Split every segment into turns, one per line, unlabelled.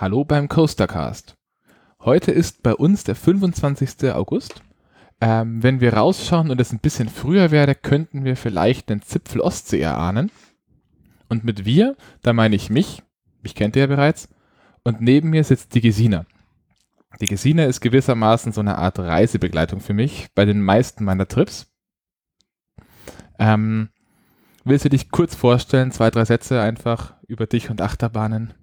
Hallo beim Coastercast. Heute ist bei uns der 25. August. Ähm, wenn wir rausschauen und es ein bisschen früher wäre, könnten wir vielleicht den Zipfel Ostsee erahnen. Und mit wir, da meine ich mich, mich kennt ihr ja bereits, und neben mir sitzt die Gesina. Die Gesina ist gewissermaßen so eine Art Reisebegleitung für mich bei den meisten meiner Trips. Ähm, willst du dich kurz vorstellen, zwei, drei Sätze einfach über dich und Achterbahnen?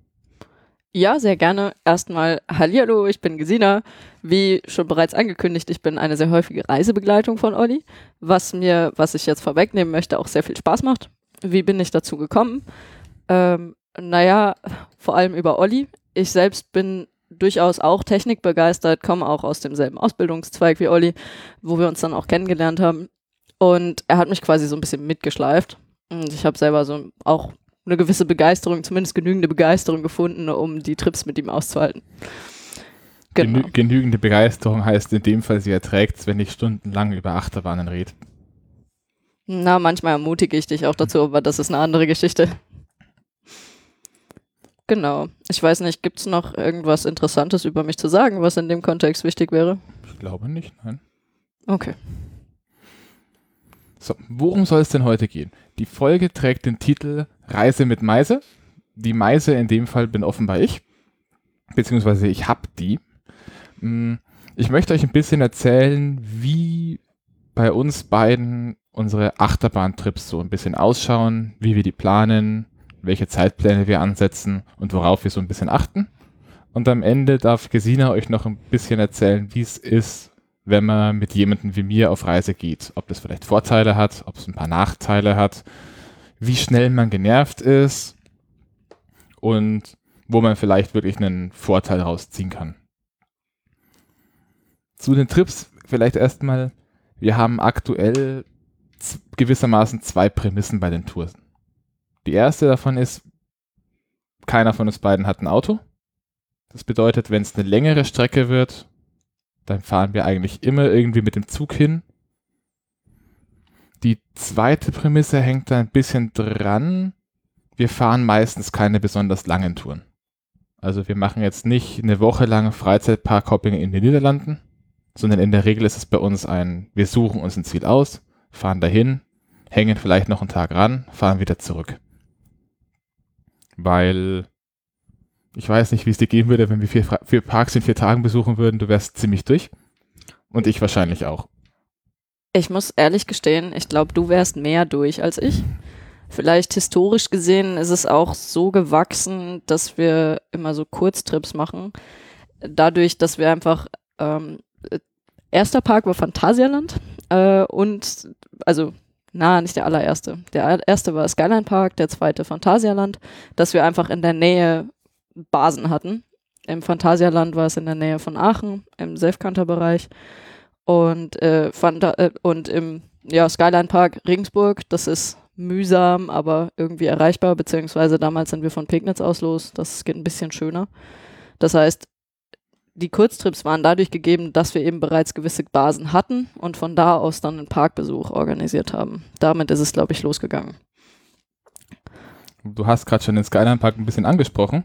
Ja, sehr gerne. Erstmal Hallihallo, ich bin Gesina. Wie schon bereits angekündigt, ich bin eine sehr häufige Reisebegleitung von Olli, was mir, was ich jetzt vorwegnehmen möchte, auch sehr viel Spaß macht. Wie bin ich dazu gekommen? Ähm, naja, vor allem über Olli. Ich selbst bin durchaus auch technikbegeistert, komme auch aus demselben Ausbildungszweig wie Olli, wo wir uns dann auch kennengelernt haben. Und er hat mich quasi so ein bisschen mitgeschleift. Und ich habe selber so auch eine gewisse Begeisterung, zumindest genügende Begeisterung gefunden, um die Trips mit ihm auszuhalten.
Genau. Genü genügende Begeisterung heißt in dem Fall, sie erträgt es, wenn ich stundenlang über Achterbahnen rede.
Na, manchmal ermutige ich dich auch dazu, aber das ist eine andere Geschichte. Genau. Ich weiß nicht, gibt es noch irgendwas Interessantes über mich zu sagen, was in dem Kontext wichtig wäre?
Ich glaube nicht, nein.
Okay.
So, worum soll es denn heute gehen? Die Folge trägt den Titel Reise mit Meise. Die Meise in dem Fall bin offenbar ich, beziehungsweise ich hab die. Mm, ich möchte euch ein bisschen erzählen, wie bei uns beiden unsere Achterbahntrips so ein bisschen ausschauen, wie wir die planen, welche Zeitpläne wir ansetzen und worauf wir so ein bisschen achten. Und am Ende darf Gesina euch noch ein bisschen erzählen, wie es ist, wenn man mit jemandem wie mir auf Reise geht. Ob das vielleicht Vorteile hat, ob es ein paar Nachteile hat, wie schnell man genervt ist und wo man vielleicht wirklich einen Vorteil rausziehen kann. Zu den Trips vielleicht erstmal, wir haben aktuell gewissermaßen zwei Prämissen bei den Touren. Die erste davon ist, keiner von uns beiden hat ein Auto. Das bedeutet, wenn es eine längere Strecke wird, dann fahren wir eigentlich immer irgendwie mit dem Zug hin. Die zweite Prämisse hängt da ein bisschen dran. Wir fahren meistens keine besonders langen Touren. Also wir machen jetzt nicht eine Woche lang Freizeitparkhopping in den Niederlanden, sondern in der Regel ist es bei uns ein, wir suchen uns ein Ziel aus, fahren dahin, hängen vielleicht noch einen Tag ran, fahren wieder zurück. Weil ich weiß nicht, wie es dir gehen würde, wenn wir vier, vier Parks in vier Tagen besuchen würden. Du wärst ziemlich durch. Und ich wahrscheinlich auch.
Ich muss ehrlich gestehen, ich glaube, du wärst mehr durch als ich. Vielleicht historisch gesehen ist es auch so gewachsen, dass wir immer so Kurztrips machen. Dadurch, dass wir einfach ähm, erster Park war Phantasialand äh, und also na, nicht der allererste. Der erste war Skyline Park, der zweite Phantasialand, dass wir einfach in der Nähe Basen hatten. Im Phantasialand war es in der Nähe von Aachen, im Selfkanter-Bereich. Und, äh, äh, und im ja, Skyline Park Regensburg, das ist mühsam, aber irgendwie erreichbar, beziehungsweise damals sind wir von Pegnitz aus los, das geht ein bisschen schöner. Das heißt, die Kurztrips waren dadurch gegeben, dass wir eben bereits gewisse Basen hatten und von da aus dann einen Parkbesuch organisiert haben. Damit ist es, glaube ich, losgegangen.
Du hast gerade schon den Skyline Park ein bisschen angesprochen.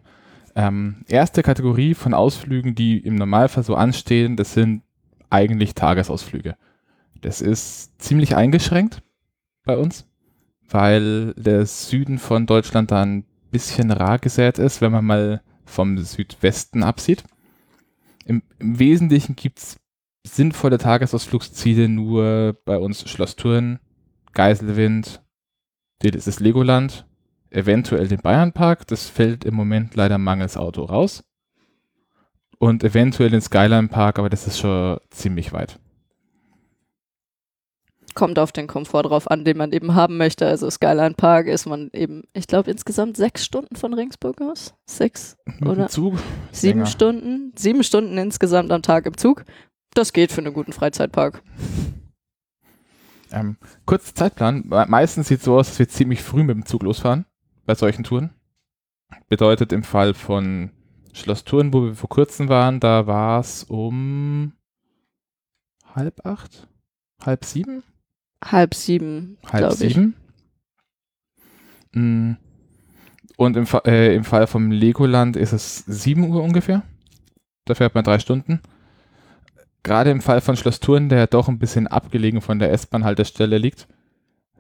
Ähm, erste Kategorie von Ausflügen, die im Normalfall so anstehen, das sind eigentlich Tagesausflüge. Das ist ziemlich eingeschränkt bei uns, weil der Süden von Deutschland da ein bisschen rar gesät ist, wenn man mal vom Südwesten absieht. Im, im Wesentlichen gibt es sinnvolle Tagesausflugsziele nur bei uns Schloss Thurn, Geiselwind, das ist Legoland eventuell den Bayernpark, das fällt im Moment leider mangels Auto raus. Und eventuell den Skyline Park, aber das ist schon ziemlich weit.
Kommt auf den Komfort drauf an, den man eben haben möchte. Also Skyline Park ist man eben, ich glaube, insgesamt sechs Stunden von Regensburg aus. Sechs oder
Zug?
sieben länger. Stunden. Sieben Stunden insgesamt am Tag im Zug. Das geht für einen guten Freizeitpark.
Ähm, kurz Zeitplan. Meistens sieht es so aus, dass wir ziemlich früh mit dem Zug losfahren bei solchen Touren. Bedeutet im Fall von Schloss Touren, wo wir vor kurzem waren, da war es um halb acht, halb sieben?
Halb sieben,
halb sieben. Mm. Und im, äh, im Fall vom Legoland ist es 7 Uhr ungefähr. Da fährt man drei Stunden. Gerade im Fall von Schloss Thurn, der ja doch ein bisschen abgelegen von der S-Bahn-Haltestelle liegt,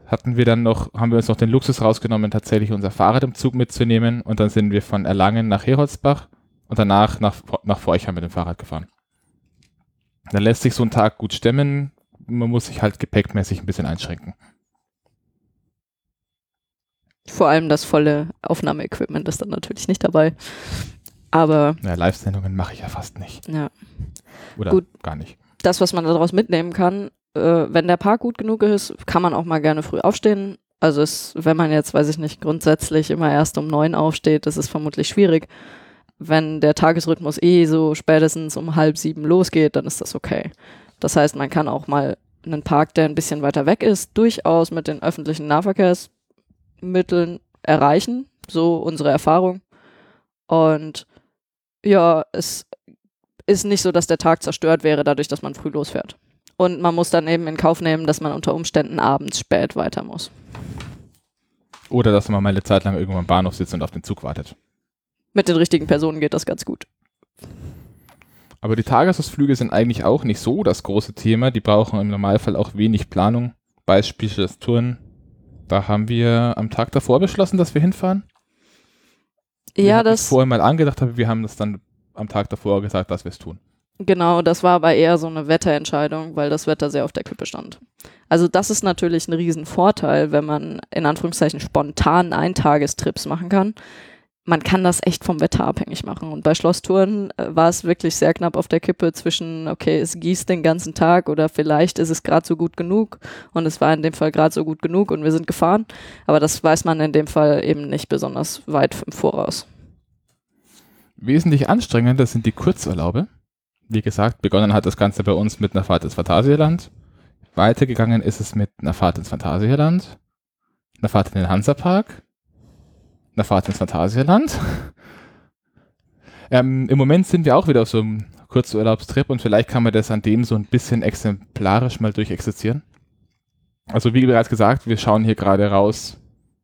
hatten wir dann noch, haben wir uns noch den Luxus rausgenommen, tatsächlich unser Fahrrad im Zug mitzunehmen und dann sind wir von Erlangen nach Heroldsbach und danach nach, nach Forchheim mit dem Fahrrad gefahren. Da lässt sich so ein Tag gut stemmen, man muss sich halt gepäckmäßig ein bisschen einschränken.
Vor allem das volle Aufnahmeequipment ist dann natürlich nicht dabei. Aber.
Ja, Live-Sendungen mache ich ja fast nicht.
Ja.
Oder
Gut.
gar nicht.
Das, was man daraus mitnehmen kann, äh, wenn der Park gut genug ist, kann man auch mal gerne früh aufstehen. Also es, wenn man jetzt, weiß ich nicht, grundsätzlich immer erst um neun aufsteht, das ist vermutlich schwierig. Wenn der Tagesrhythmus eh so spätestens um halb sieben losgeht, dann ist das okay. Das heißt, man kann auch mal einen Park, der ein bisschen weiter weg ist, durchaus mit den öffentlichen Nahverkehrsmitteln erreichen. So unsere Erfahrung. Und ja, es ist nicht so, dass der Tag zerstört wäre, dadurch, dass man früh losfährt. Und man muss dann eben in Kauf nehmen, dass man unter Umständen abends spät weiter muss.
Oder dass man mal eine Zeit lang irgendwo am Bahnhof sitzt und auf den Zug wartet.
Mit den richtigen Personen geht das ganz gut.
Aber die Tagesausflüge sind eigentlich auch nicht so das große Thema. Die brauchen im Normalfall auch wenig Planung. Beispiel das Touren. Da haben wir am Tag davor beschlossen, dass wir hinfahren.
Ja,
es
das,
vorher mal angedacht, aber wir haben das dann am Tag davor gesagt, dass wir es tun.
genau, das war aber eher so eine Wetterentscheidung, weil das Wetter sehr auf der Kippe stand. Also das ist natürlich ein Riesenvorteil, wenn man in Anführungszeichen spontan Eintagestrips machen kann. Man kann das echt vom Wetter abhängig machen. Und bei Schlosstouren äh, war es wirklich sehr knapp auf der Kippe zwischen, okay, es gießt den ganzen Tag oder vielleicht ist es gerade so gut genug. Und es war in dem Fall gerade so gut genug und wir sind gefahren. Aber das weiß man in dem Fall eben nicht besonders weit im Voraus.
Wesentlich anstrengender sind die Kurzurlaube. Wie gesagt, begonnen hat das Ganze bei uns mit einer Fahrt ins Phantasialand. Weitergegangen ist es mit einer Fahrt ins Phantasialand, einer Fahrt in den Hansapark, einer Fahrt ins Phantasialand. Ähm, Im Moment sind wir auch wieder auf so einem Kurzurlaubstrip und vielleicht kann man das an dem so ein bisschen exemplarisch mal durchexerzieren. Also wie bereits gesagt, wir schauen hier gerade raus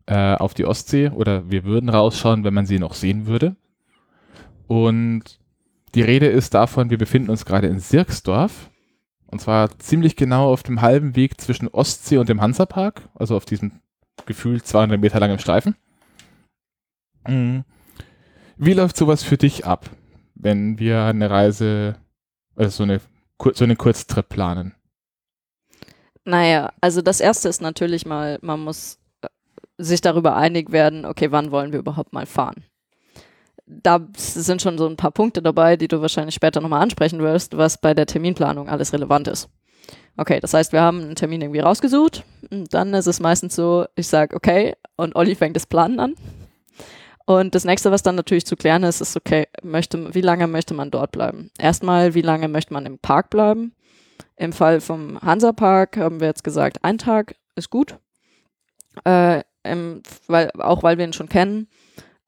äh, auf die Ostsee oder wir würden rausschauen, wenn man sie noch sehen würde. Und die Rede ist davon, wir befinden uns gerade in Sirksdorf. Und zwar ziemlich genau auf dem halben Weg zwischen Ostsee und dem Hansapark, also auf diesem gefühlt 200 Meter langen Streifen. Mhm. Wie läuft sowas für dich ab, wenn wir eine Reise, also so, eine, so einen Kurztrip planen?
Naja, also das erste ist natürlich mal, man muss äh, sich darüber einig werden, okay, wann wollen wir überhaupt mal fahren? Da sind schon so ein paar Punkte dabei, die du wahrscheinlich später nochmal ansprechen wirst, was bei der Terminplanung alles relevant ist. Okay, das heißt, wir haben einen Termin irgendwie rausgesucht. Dann ist es meistens so, ich sage, okay, und Olli fängt das Planen an. Und das nächste, was dann natürlich zu klären ist, ist, okay, möchte, wie lange möchte man dort bleiben? Erstmal, wie lange möchte man im Park bleiben? Im Fall vom Hansapark haben wir jetzt gesagt, ein Tag ist gut. Äh, im, weil, auch weil wir ihn schon kennen.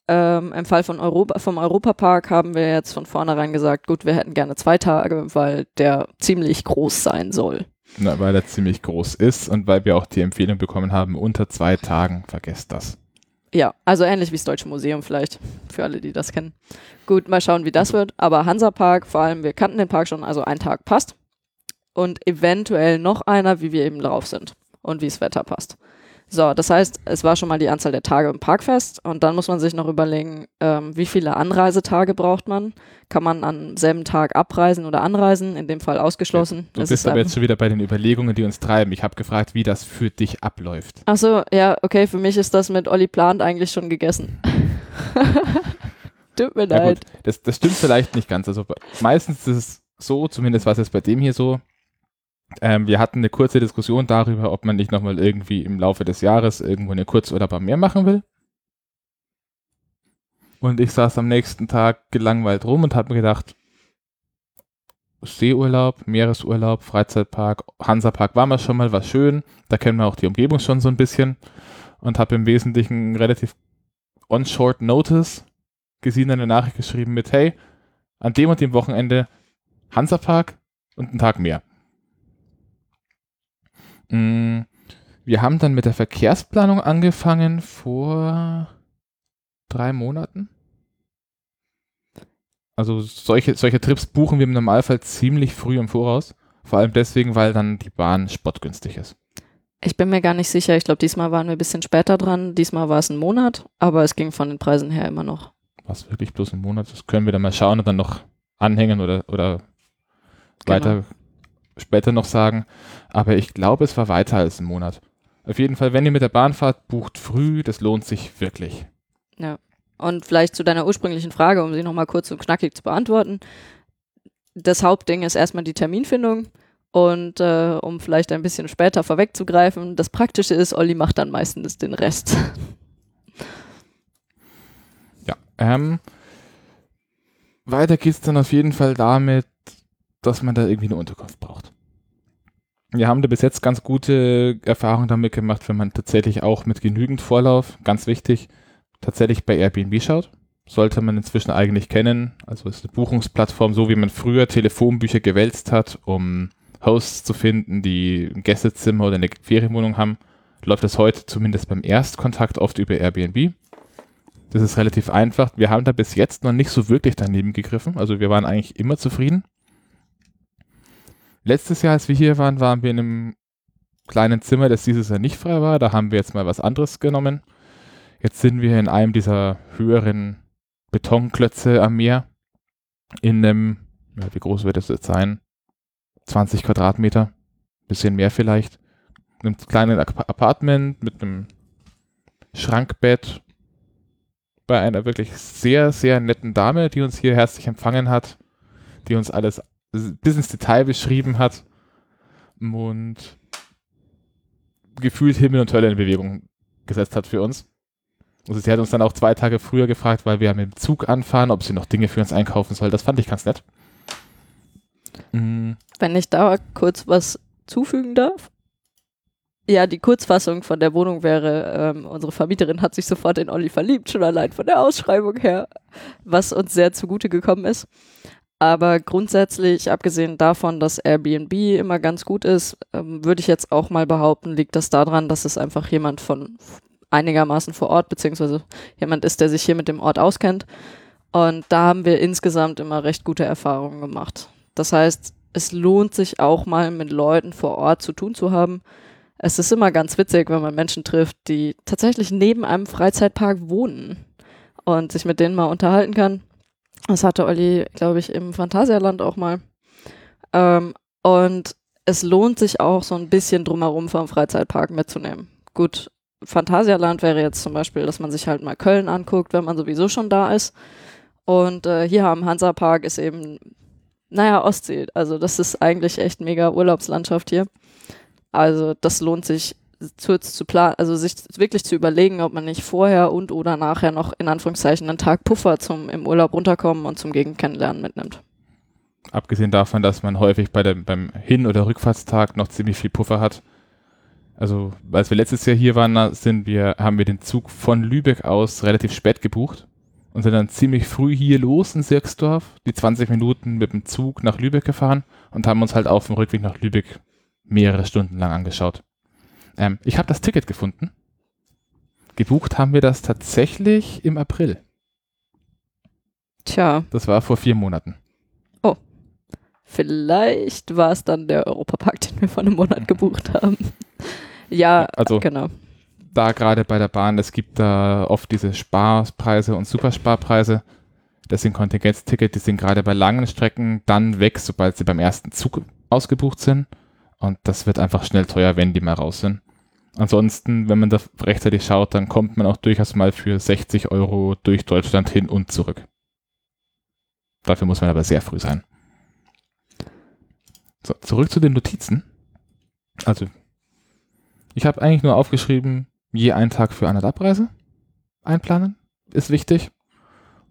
Ähm, Im Fall von Europa, vom Europapark haben wir jetzt von vornherein gesagt, gut, wir hätten gerne zwei Tage, weil der ziemlich groß sein soll.
Na, weil er ziemlich groß ist und weil wir auch die Empfehlung bekommen haben, unter zwei Tagen, vergesst das.
Ja, also ähnlich wie das Deutsche Museum vielleicht, für alle, die das kennen. Gut, mal schauen, wie das wird. Aber Hansapark, vor allem, wir kannten den Park schon, also ein Tag passt. Und eventuell noch einer, wie wir eben drauf sind und wie das Wetter passt. So, das heißt, es war schon mal die Anzahl der Tage im Park fest und dann muss man sich noch überlegen, ähm, wie viele Anreisetage braucht man. Kann man am selben Tag abreisen oder anreisen? In dem Fall ausgeschlossen.
Du
Es
bist
ist
aber jetzt schon wieder bei den Überlegungen, die uns treiben. Ich habe gefragt, wie das für dich abläuft.
Ach so, ja, okay, für mich ist das mit Olli Plant eigentlich schon gegessen. Tut mir
Ja,
leid.
gut, das, das stimmt vielleicht nicht ganz. Also meistens ist es so, zumindest war es jetzt bei dem hier so. Ähm, wir hatten eine kurze Diskussion darüber, ob man nicht nochmal irgendwie im Laufe des Jahres irgendwo eine Kurzurlaub am Meer machen will. Und ich saß am nächsten Tag gelangweilt rum und habe mir gedacht, Seeurlaub, Meeresurlaub, Freizeitpark, Hansapark waren wir schon mal, war schön. Da kennen wir auch die Umgebung schon so ein bisschen. Und habe im Wesentlichen relativ on short notice gesehen eine Nachricht geschrieben mit, hey, an dem und dem Wochenende Hansapark und einen Tag mehr. Mm, Wir haben dann mit der Verkehrsplanung angefangen vor drei Monaten. Also solche, solche Trips buchen wir im Normalfall ziemlich früh im Voraus. Vor allem deswegen, weil dann die Bahn spottgünstig ist.
Ich bin mir gar nicht sicher. Ich glaube, diesmal waren wir ein bisschen später dran. Diesmal war es ein Monat, aber es ging von den Preisen her immer noch.
Was wirklich bloß ein Monat? Das können wir dann mal schauen und dann noch anhängen oder, oder
Genau.
weiter später noch sagen. Aber ich glaube, es war weiter als ein Monat. Auf jeden Fall, wenn ihr mit der Bahn fahrt, bucht früh. Das lohnt sich wirklich.
Und vielleicht zu deiner ursprünglichen Frage, um sie nochmal kurz und knackig zu beantworten. Das Hauptding ist erstmal die Terminfindung. Und äh, um vielleicht ein bisschen später vorwegzugreifen, das Praktische ist, Olli macht dann meistens den Rest.
Ja. Ähm, weiter geht's dann auf jeden Fall damit, dass man da irgendwie eine Unterkunft braucht. Wir haben da bis jetzt ganz gute Erfahrungen damit gemacht, wenn man tatsächlich auch mit genügend Vorlauf, ganz wichtig, tatsächlich bei Airbnb schaut. Sollte man inzwischen eigentlich kennen. Also ist eine Buchungsplattform, so wie man früher Telefonbücher gewälzt hat, um Hosts zu finden, die ein Gästezimmer oder eine Ferienwohnung haben, läuft das heute zumindest beim Erstkontakt oft über Airbnb. Das ist relativ einfach. Wir haben da bis jetzt noch nicht so wirklich daneben gegriffen. Also wir waren eigentlich immer zufrieden. Letztes Jahr, als wir hier waren, waren wir in einem kleinen Zimmer, das dieses Jahr nicht frei war. Da haben wir jetzt mal was anderes genommen. Jetzt sind wir in einem dieser höheren Betonklötze am Meer. In einem, ja, wie groß wird das jetzt sein? 20 Quadratmeter. Bisschen mehr vielleicht. In einem kleinen Ap- Apartment mit einem Schrankbett. Bei einer wirklich sehr, sehr netten Dame, die uns hier herzlich empfangen hat. Die uns alles bis ins Detail beschrieben hat. Und gefühlt Himmel und Hölle in Bewegung gesetzt hat für uns. Also sie hat uns dann auch zwei Tage früher gefragt, weil wir mit dem Zug anfahren, ob sie noch Dinge für uns einkaufen soll. Das fand ich ganz nett. Mm,
Wenn ich da kurz was zufügen darf. Ja, die Kurzfassung von der Wohnung wäre, ähm, unsere Vermieterin hat sich sofort in Olli verliebt, schon allein von der Ausschreibung her, was uns sehr zugute gekommen ist. Aber grundsätzlich, abgesehen davon, dass Airbnb immer ganz gut ist, ähm, würde ich jetzt auch mal behaupten, liegt das daran, dass es einfach jemand von einigermaßen vor Ort, beziehungsweise jemand ist, der sich hier mit dem Ort auskennt. Und da haben wir insgesamt immer recht gute Erfahrungen gemacht. Das heißt, es lohnt sich auch mal mit Leuten vor Ort zu tun zu haben. Es ist immer ganz witzig, wenn man Menschen trifft, die tatsächlich neben einem Freizeitpark wohnen und sich mit denen mal unterhalten kann. Das hatte Olli, glaube ich, im Phantasialand auch mal. Ähm, und es lohnt sich auch so ein bisschen drumherum vom Freizeitpark mitzunehmen. Gut, Phantasialand wäre jetzt zum Beispiel, dass man sich halt mal Köln anguckt, wenn man sowieso schon da ist. Und äh, hier am Hansapark ist eben, naja, Ostsee. Also das ist eigentlich echt mega Urlaubslandschaft hier. Also das lohnt sich zu, zu planen, also sich wirklich zu überlegen, ob man nicht vorher und oder nachher noch in Anführungszeichen einen Tag Puffer zum im Urlaub runterkommen und zum Gegend kennenlernen mitnimmt.
abgesehen davon, dass man häufig bei dem, beim Hin- oder Rückfahrtstag noch ziemlich viel Puffer hat. Also, als wir letztes Jahr hier waren, sind wir, haben wir den Zug von Lübeck aus relativ spät gebucht und sind dann ziemlich früh hier los in Sirksdorf, die 20 Minuten mit dem Zug nach Lübeck gefahren und haben uns halt auf dem Rückweg nach Lübeck mehrere Stunden lang angeschaut. Ähm, ich habe das Ticket gefunden. Gebucht haben wir das tatsächlich im April.
Tja,
Das war vor vier Monaten.
vielleicht war es dann der Europapark, den wir vor einem Monat gebucht haben. ja,
Also
genau.
da gerade bei der Bahn, es gibt da oft diese Sparpreise und Supersparpreise. Das sind Kontingentstickets, die sind gerade bei langen Strecken dann weg, sobald sie beim ersten Zug ausgebucht sind. Und das wird einfach schnell teuer, wenn die mal raus sind. Ansonsten, wenn man da rechtzeitig schaut, dann kommt man auch durchaus mal für 60 Euro durch Deutschland hin und zurück. Dafür muss man aber sehr früh sein. So, zurück zu den Notizen. Also, ich habe eigentlich nur aufgeschrieben, je einen Tag für eine Abreise einplanen, ist wichtig.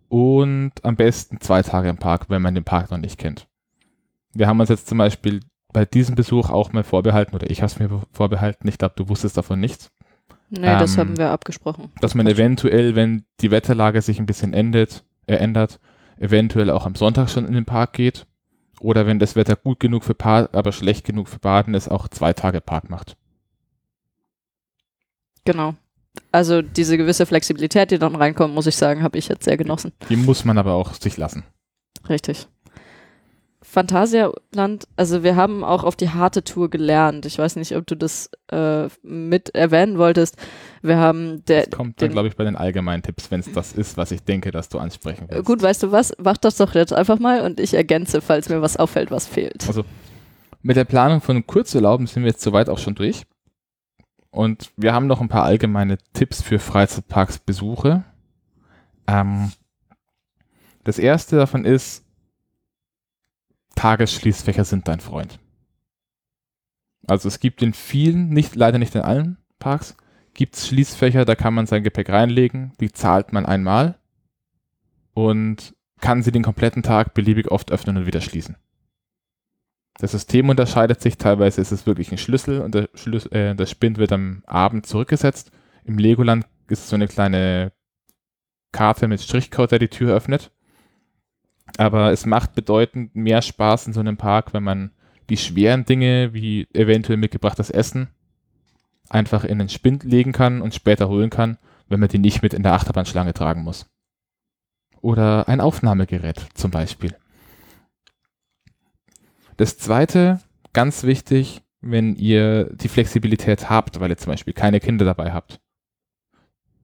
Und am besten zwei Tage im Park, wenn man den Park noch nicht kennt. Wir haben uns jetzt zum Beispiel bei diesem Besuch auch mal vorbehalten, oder ich habe es mir vorbehalten, ich glaube, du wusstest davon nichts,
Nee, das
Ähm,
haben wir abgesprochen.
dass man eventuell, wenn die Wetterlage sich ein bisschen endet, äh, ändert, eventuell auch am Sonntag schon in den Park geht. Oder wenn das Wetter gut genug für Park, aber schlecht genug für Baden ist, auch zwei Tage Park macht.
Genau. also diese gewisse Flexibilität, die dann reinkommt, muss ich sagen, habe ich jetzt sehr genossen.
Die muss man aber auch sich lassen.
Richtig. Phantasialand, also wir haben auch auf die harte Tour gelernt. Ich weiß nicht, ob du das äh, mit erwähnen wolltest. Wir haben der.
Das kommt dann, glaube ich, bei den allgemeinen Tipps, wenn es das ist, was ich denke, dass du ansprechen willst.
Gut, weißt du was? Mach das doch jetzt einfach mal und ich ergänze, falls mir was auffällt, was fehlt.
Also mit der Planung von Kurzurlauben sind wir jetzt soweit auch schon durch. Und wir haben noch ein paar allgemeine Tipps für Freizeitparksbesuche. Ähm, das erste davon ist, Tagesschließfächer sind dein Freund. Also es gibt in vielen, nicht, leider nicht in allen Parks, gibt es Schließfächer, da kann man sein Gepäck reinlegen, die zahlt man einmal und kann sie den kompletten Tag beliebig oft öffnen und wieder schließen. Das System unterscheidet sich, teilweise ist es wirklich ein Schlüssel und der, Schlüssel, äh, der Spind wird am Abend zurückgesetzt. Im Legoland ist es so eine kleine Karte mit Strichcode, der die Tür öffnet. Aber es macht bedeutend mehr Spaß in so einem Park, wenn man die schweren Dinge, wie eventuell mitgebrachtes Essen, einfach in den Spind legen kann und später holen kann, wenn man die nicht mit in der Achterbahnschlange tragen muss. Oder ein Aufnahmegerät zum Beispiel. Das zweite, ganz wichtig, wenn ihr die Flexibilität habt, weil ihr zum Beispiel keine Kinder dabei habt.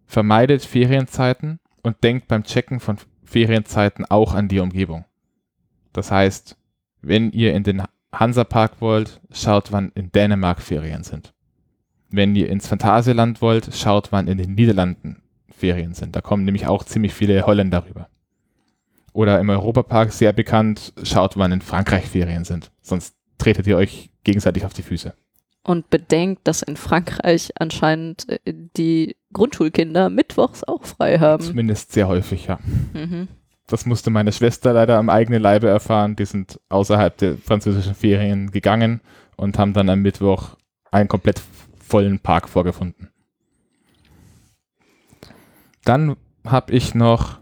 Vermeidet Ferienzeiten und denkt beim Checken von Ferienzeiten auch an die Umgebung. Das heißt, wenn ihr in den Hansapark wollt, schaut, wann in Dänemark Ferien sind. Wenn ihr ins Phantasialand wollt, schaut, wann in den Niederlanden Ferien sind. Da kommen nämlich auch ziemlich viele Holländer rüber oder im Europapark sehr bekannt, schaut, wann in Frankreich Ferien sind. Sonst tretet ihr euch gegenseitig auf die Füße.
Und bedenkt, dass in Frankreich anscheinend äh, die Grundschulkinder mittwochs auch frei haben.
Zumindest sehr häufig, ja. Mhm. Das musste meine Schwester leider am eigenen Leibe erfahren. Die sind außerhalb der französischen Ferien gegangen und haben dann am Mittwoch einen komplett vollen Park vorgefunden. Dann habe ich noch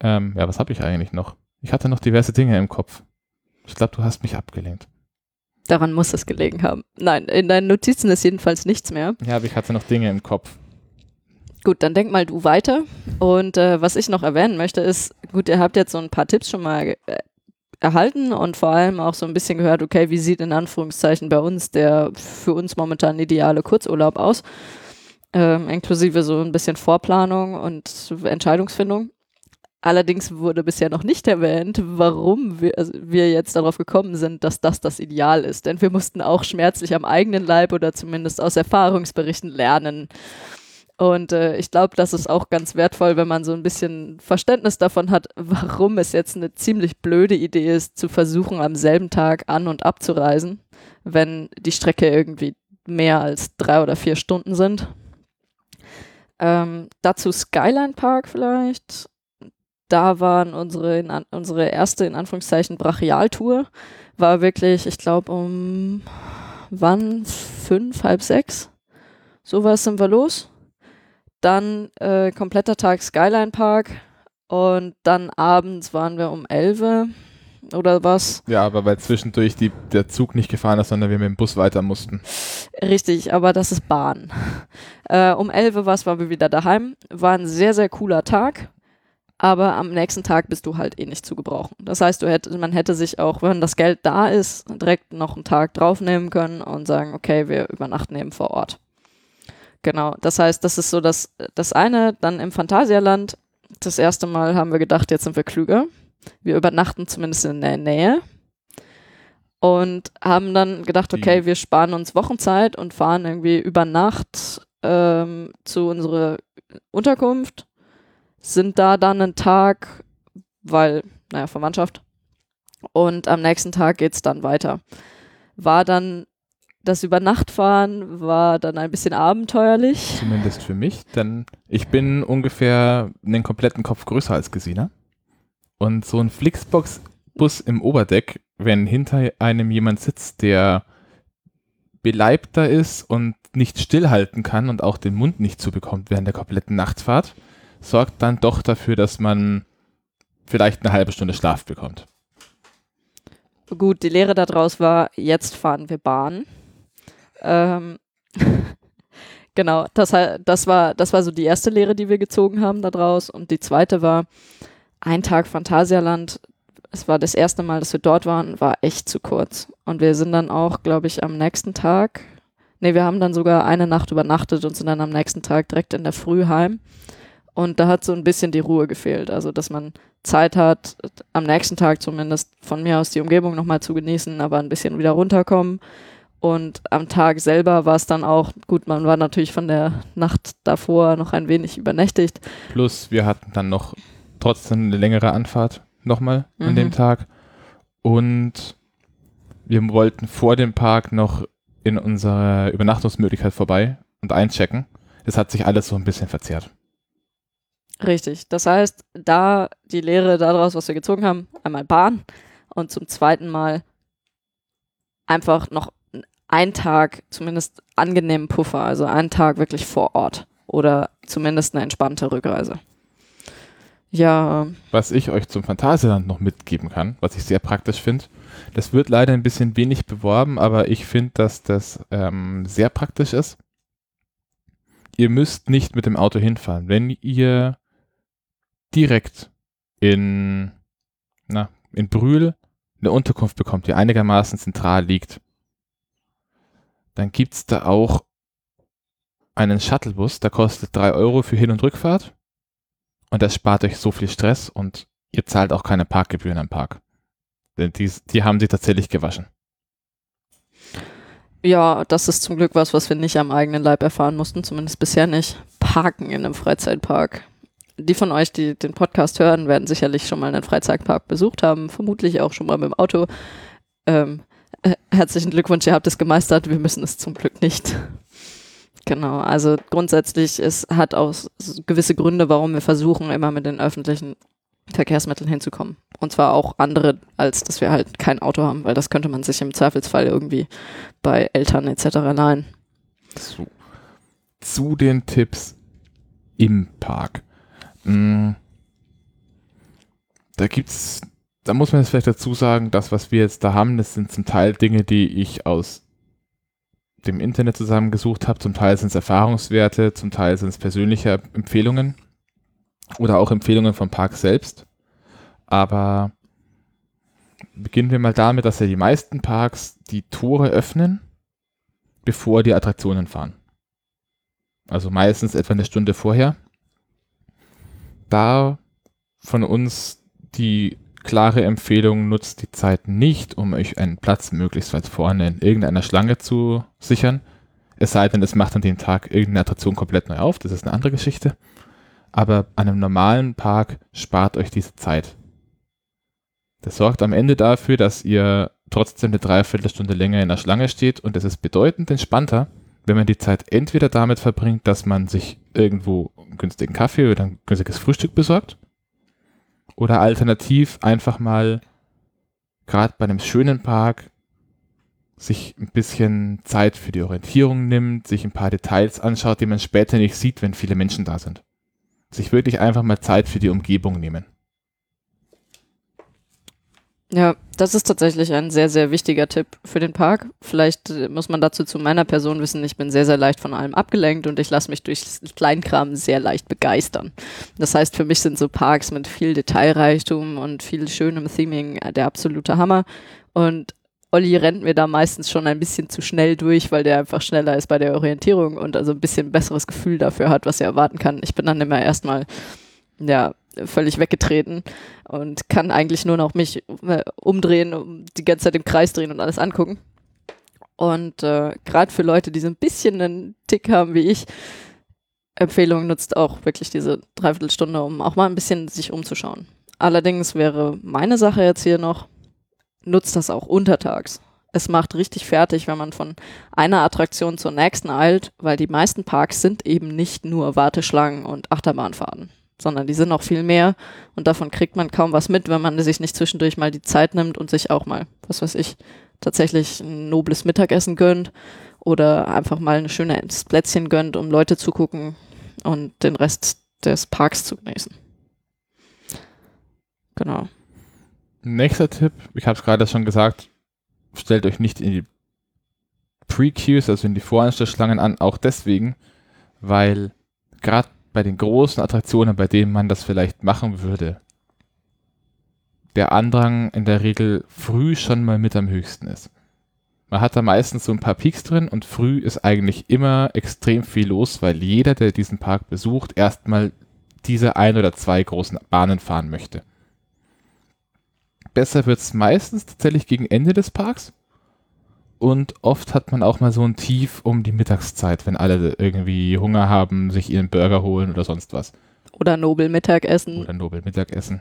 ähm, ja, was habe ich eigentlich noch? Ich hatte noch diverse Dinge im Kopf. Ich glaube, du hast mich abgelenkt.
Daran muss es gelegen haben. Nein, in deinen Notizen ist jedenfalls nichts mehr.
Ja, aber ich hatte noch Dinge im Kopf.
Gut, dann denk mal du weiter. Und äh, was ich noch erwähnen möchte, ist, gut, ihr habt jetzt so ein paar Tipps schon mal äh, erhalten und vor allem auch so ein bisschen gehört, okay, wie sieht in Anführungszeichen bei uns der für uns momentan ideale Kurzurlaub aus? Ähm, inklusive so ein bisschen Vorplanung und Entscheidungsfindung. Allerdings wurde bisher noch nicht erwähnt, warum wir, also wir jetzt darauf gekommen sind, dass das das Ideal ist. Denn wir mussten auch schmerzlich am eigenen Leib oder zumindest aus Erfahrungsberichten lernen. Und äh, ich glaube, das ist auch ganz wertvoll, wenn man so ein bisschen Verständnis davon hat, warum es jetzt eine ziemlich blöde Idee ist, zu versuchen, am selben Tag an und abzureisen, wenn die Strecke irgendwie mehr als drei oder vier Stunden sind. Ähm, dazu Skyline Park vielleicht da waren unsere, in, unsere erste, in Anführungszeichen, Brachialtour. War wirklich, ich glaube, um wann? Fünf, halb sechs? Sowas sind wir los. Dann äh, kompletter Tag Skyline Park. Und dann abends waren wir um elf oder was?
Ja, aber weil zwischendurch die, der Zug nicht gefahren ist, sondern wir mit dem Bus weiter mussten.
Richtig, aber das ist Bahn. Äh, um 11 Uhr waren wir wieder daheim. War ein sehr, sehr cooler Tag aber am nächsten Tag bist du halt eh nicht zu gebrauchen. Das heißt, du hätt, man hätte sich auch, wenn das Geld da ist, direkt noch einen Tag draufnehmen können und sagen, okay, wir übernachten eben vor Ort. Genau, das heißt, das ist so das, das eine. Dann im Phantasialand, das erste Mal haben wir gedacht, jetzt sind wir klüger. Wir übernachten zumindest in der Nähe und haben dann gedacht, okay, wir sparen uns Wochenzeit und fahren irgendwie über Nacht ähm, zu unserer Unterkunft sind da dann einen Tag, weil, naja, Verwandtschaft. Und am nächsten Tag geht es dann weiter. War dann das Übernachtfahren war dann ein bisschen abenteuerlich.
Zumindest für mich, denn ich bin ungefähr einen kompletten Kopf größer als Gesina. Und so ein Flixbox-Bus im Oberdeck, wenn hinter einem jemand sitzt, der beleibter ist und nicht stillhalten kann und auch den Mund nicht zubekommt während der kompletten Nachtfahrt, sorgt dann doch dafür, dass man vielleicht eine halbe Stunde Schlaf bekommt.
Gut, die Lehre daraus war, jetzt fahren wir Bahn. Ähm, genau, das, das, war, das war so die erste Lehre, die wir gezogen haben daraus. Und die zweite war, ein Tag Phantasialand, es war das erste Mal, dass wir dort waren, war echt zu kurz. Und wir sind dann auch, glaube ich, am nächsten Tag, nee, wir haben dann sogar eine Nacht übernachtet und sind dann am nächsten Tag direkt in der Früh heim. Und da hat so ein bisschen die Ruhe gefehlt. Also, dass man Zeit hat, am nächsten Tag zumindest von mir aus die Umgebung nochmal zu genießen, aber ein bisschen wieder runterkommen. Und am Tag selber war es dann auch, gut, man war natürlich von der Nacht davor noch ein wenig übernächtigt.
Plus, wir hatten dann noch trotzdem eine längere Anfahrt nochmal mhm. an dem mhm. Tag. Und wir wollten vor dem Park noch in unserer Übernachtungsmöglichkeit vorbei und einchecken. Es hat sich alles so ein bisschen verzerrt.
Richtig. Das heißt, da die Lehre daraus, was wir gezogen haben, einmal Bahn und zum zweiten Mal einfach noch einen Tag zumindest angenehmen Puffer, also einen Tag wirklich vor Ort oder zumindest eine entspannte Rückreise. Ja.
Was ich euch zum Phantasialand noch mitgeben kann, was ich sehr praktisch finde, das wird leider ein bisschen wenig beworben, aber ich finde, dass das ähm, sehr praktisch ist. Ihr müsst nicht mit dem Auto hinfahren. Wenn ihr direkt in, na, in Brühl eine Unterkunft bekommt, die einigermaßen zentral liegt, dann gibt es da auch einen Shuttlebus, der kostet 3 Euro für Hin- und Rückfahrt. Und das spart euch so viel Stress und ihr zahlt auch keine Parkgebühren am Park. Denn die, die haben sie tatsächlich gewaschen.
Ja, das ist zum Glück was, was wir nicht am eigenen Leib erfahren mussten, zumindest bisher nicht. Parken in einem Freizeitpark. Die von euch, die den Podcast hören, werden sicherlich schon mal einen Freizeitpark besucht haben, vermutlich auch schon mal mit dem Auto. Ähm, äh, herzlichen Glückwunsch, ihr habt es gemeistert. Wir müssen es zum Glück nicht. Genau, also grundsätzlich es hat auch gewisse Gründe, warum wir versuchen, immer mit den öffentlichen Verkehrsmitteln hinzukommen. Und zwar auch andere, als dass wir halt kein Auto haben, weil das könnte man sich im Zweifelsfall irgendwie bei Eltern etc. leihen.
Zu, zu den Tipps im Park. Hm. Da gibt's, da muss man jetzt vielleicht dazu sagen, das, was wir jetzt da haben, das sind zum Teil Dinge, die ich aus dem Internet zusammengesucht habe. Zum Teil sind es Erfahrungswerte, zum Teil sind es persönliche Empfehlungen oder auch Empfehlungen vom Park selbst. Aber beginnen wir mal damit, dass ja die meisten Parks die Tore öffnen, bevor die Attraktionen fahren. Also meistens etwa eine Stunde vorher. Da von uns die klare Empfehlung, nutzt die Zeit nicht, um euch einen Platz möglichst weit vorne in irgendeiner Schlange zu sichern. Es sei denn, es macht an dem Tag irgendeine Attraktion komplett neu auf, das ist eine andere Geschichte. Aber an einem normalen Park spart euch diese Zeit. Das sorgt am Ende dafür, dass ihr trotzdem eine Dreiviertelstunde länger in der Schlange steht und es ist bedeutend entspannter, wenn man die Zeit entweder damit verbringt, dass man sich irgendwo einen günstigen Kaffee oder ein günstiges Frühstück besorgt oder alternativ einfach mal gerade bei einem schönen Park sich ein bisschen Zeit für die Orientierung nimmt, sich ein paar Details anschaut, die man später nicht sieht, wenn viele Menschen da sind. Sich wirklich einfach mal Zeit für die Umgebung nehmen.
Ja, das ist tatsächlich ein sehr, sehr wichtiger Tipp für den Park. Vielleicht äh, muss man dazu zu meiner Person wissen, ich bin sehr, sehr leicht von allem abgelenkt und ich lasse mich durch Kleinkram sehr leicht begeistern. Das heißt, für mich sind so Parks mit viel Detailreichtum und viel schönem Theming äh, der absolute Hammer. Und Olli rennt mir da meistens schon ein bisschen zu schnell durch, weil der einfach schneller ist bei der Orientierung und also ein bisschen besseres Gefühl dafür hat, was er erwarten kann. Ich bin dann immer erstmal, ja, völlig weggetreten und kann eigentlich nur noch mich äh, umdrehen, um die ganze Zeit im Kreis drehen und alles angucken. Und äh, gerade für Leute, die so ein bisschen einen Tick haben wie ich, Empfehlung nutzt auch wirklich diese Dreiviertelstunde, um auch mal ein bisschen sich umzuschauen. Allerdings wäre meine Sache jetzt hier noch, nutzt das auch untertags. Es macht richtig fertig, wenn man von einer Attraktion zur nächsten eilt, weil die meisten Parks sind eben nicht nur Warteschlangen und Achterbahnfahrten sondern die sind noch viel mehr und davon kriegt man kaum was mit, wenn man sich nicht zwischendurch mal die Zeit nimmt und sich auch mal, was weiß ich, tatsächlich ein nobles Mittagessen gönnt oder einfach mal eine schöne Plätzchen gönnt, um Leute zu gucken und den Rest des Parks zu genießen. Genau.
Nächster Tipp, ich habe es gerade schon gesagt, stellt euch nicht in die Pre-Queues, also in die Voranstellschlangen an, auch deswegen, weil gerade bei den großen Attraktionen, bei denen man das vielleicht machen würde, der Andrang in der Regel früh schon mal mit am höchsten ist. Man hat da meistens so ein paar Peaks drin und früh ist eigentlich immer extrem viel los, weil jeder, der diesen Park besucht, erstmal diese ein oder zwei großen Bahnen fahren möchte. Besser wird es meistens tatsächlich gegen Ende des Parks. Und oft hat man auch mal so ein Tief um die Mittagszeit, wenn alle irgendwie Hunger haben, sich ihren Burger holen oder sonst was.
Oder Nobel Mittagessen.
Oder Nobel Mittagessen.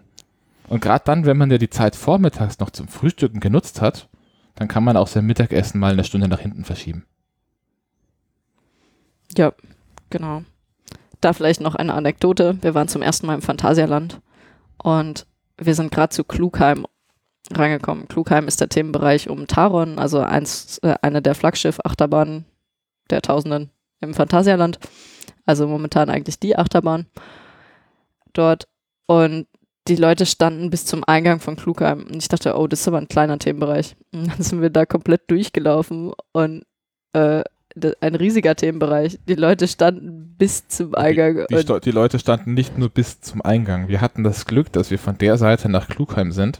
Und gerade dann, wenn man ja die Zeit vormittags noch zum Frühstücken genutzt hat, dann kann man auch sein Mittagessen mal eine Stunde nach hinten verschieben.
Ja, genau. Da vielleicht noch eine Anekdote. Wir waren zum ersten Mal im Phantasialand und wir sind gerade zu Klugheim reingekommen. Klugheim ist der Themenbereich um Taron, also eins, äh, eine der Flaggschiff-Achterbahnen der Tausenden im Phantasialand. Also momentan eigentlich die Achterbahn dort. Und die Leute standen bis zum Eingang von Klugheim. Und ich dachte, oh, das ist aber ein kleiner Themenbereich. Und dann sind wir da komplett durchgelaufen und äh, ein riesiger Themenbereich. Die Leute standen bis zum Eingang.
Die, die, die, Leute standen nicht nur bis zum Eingang. Wir hatten das Glück, dass wir von der Seite nach Klugheim sind,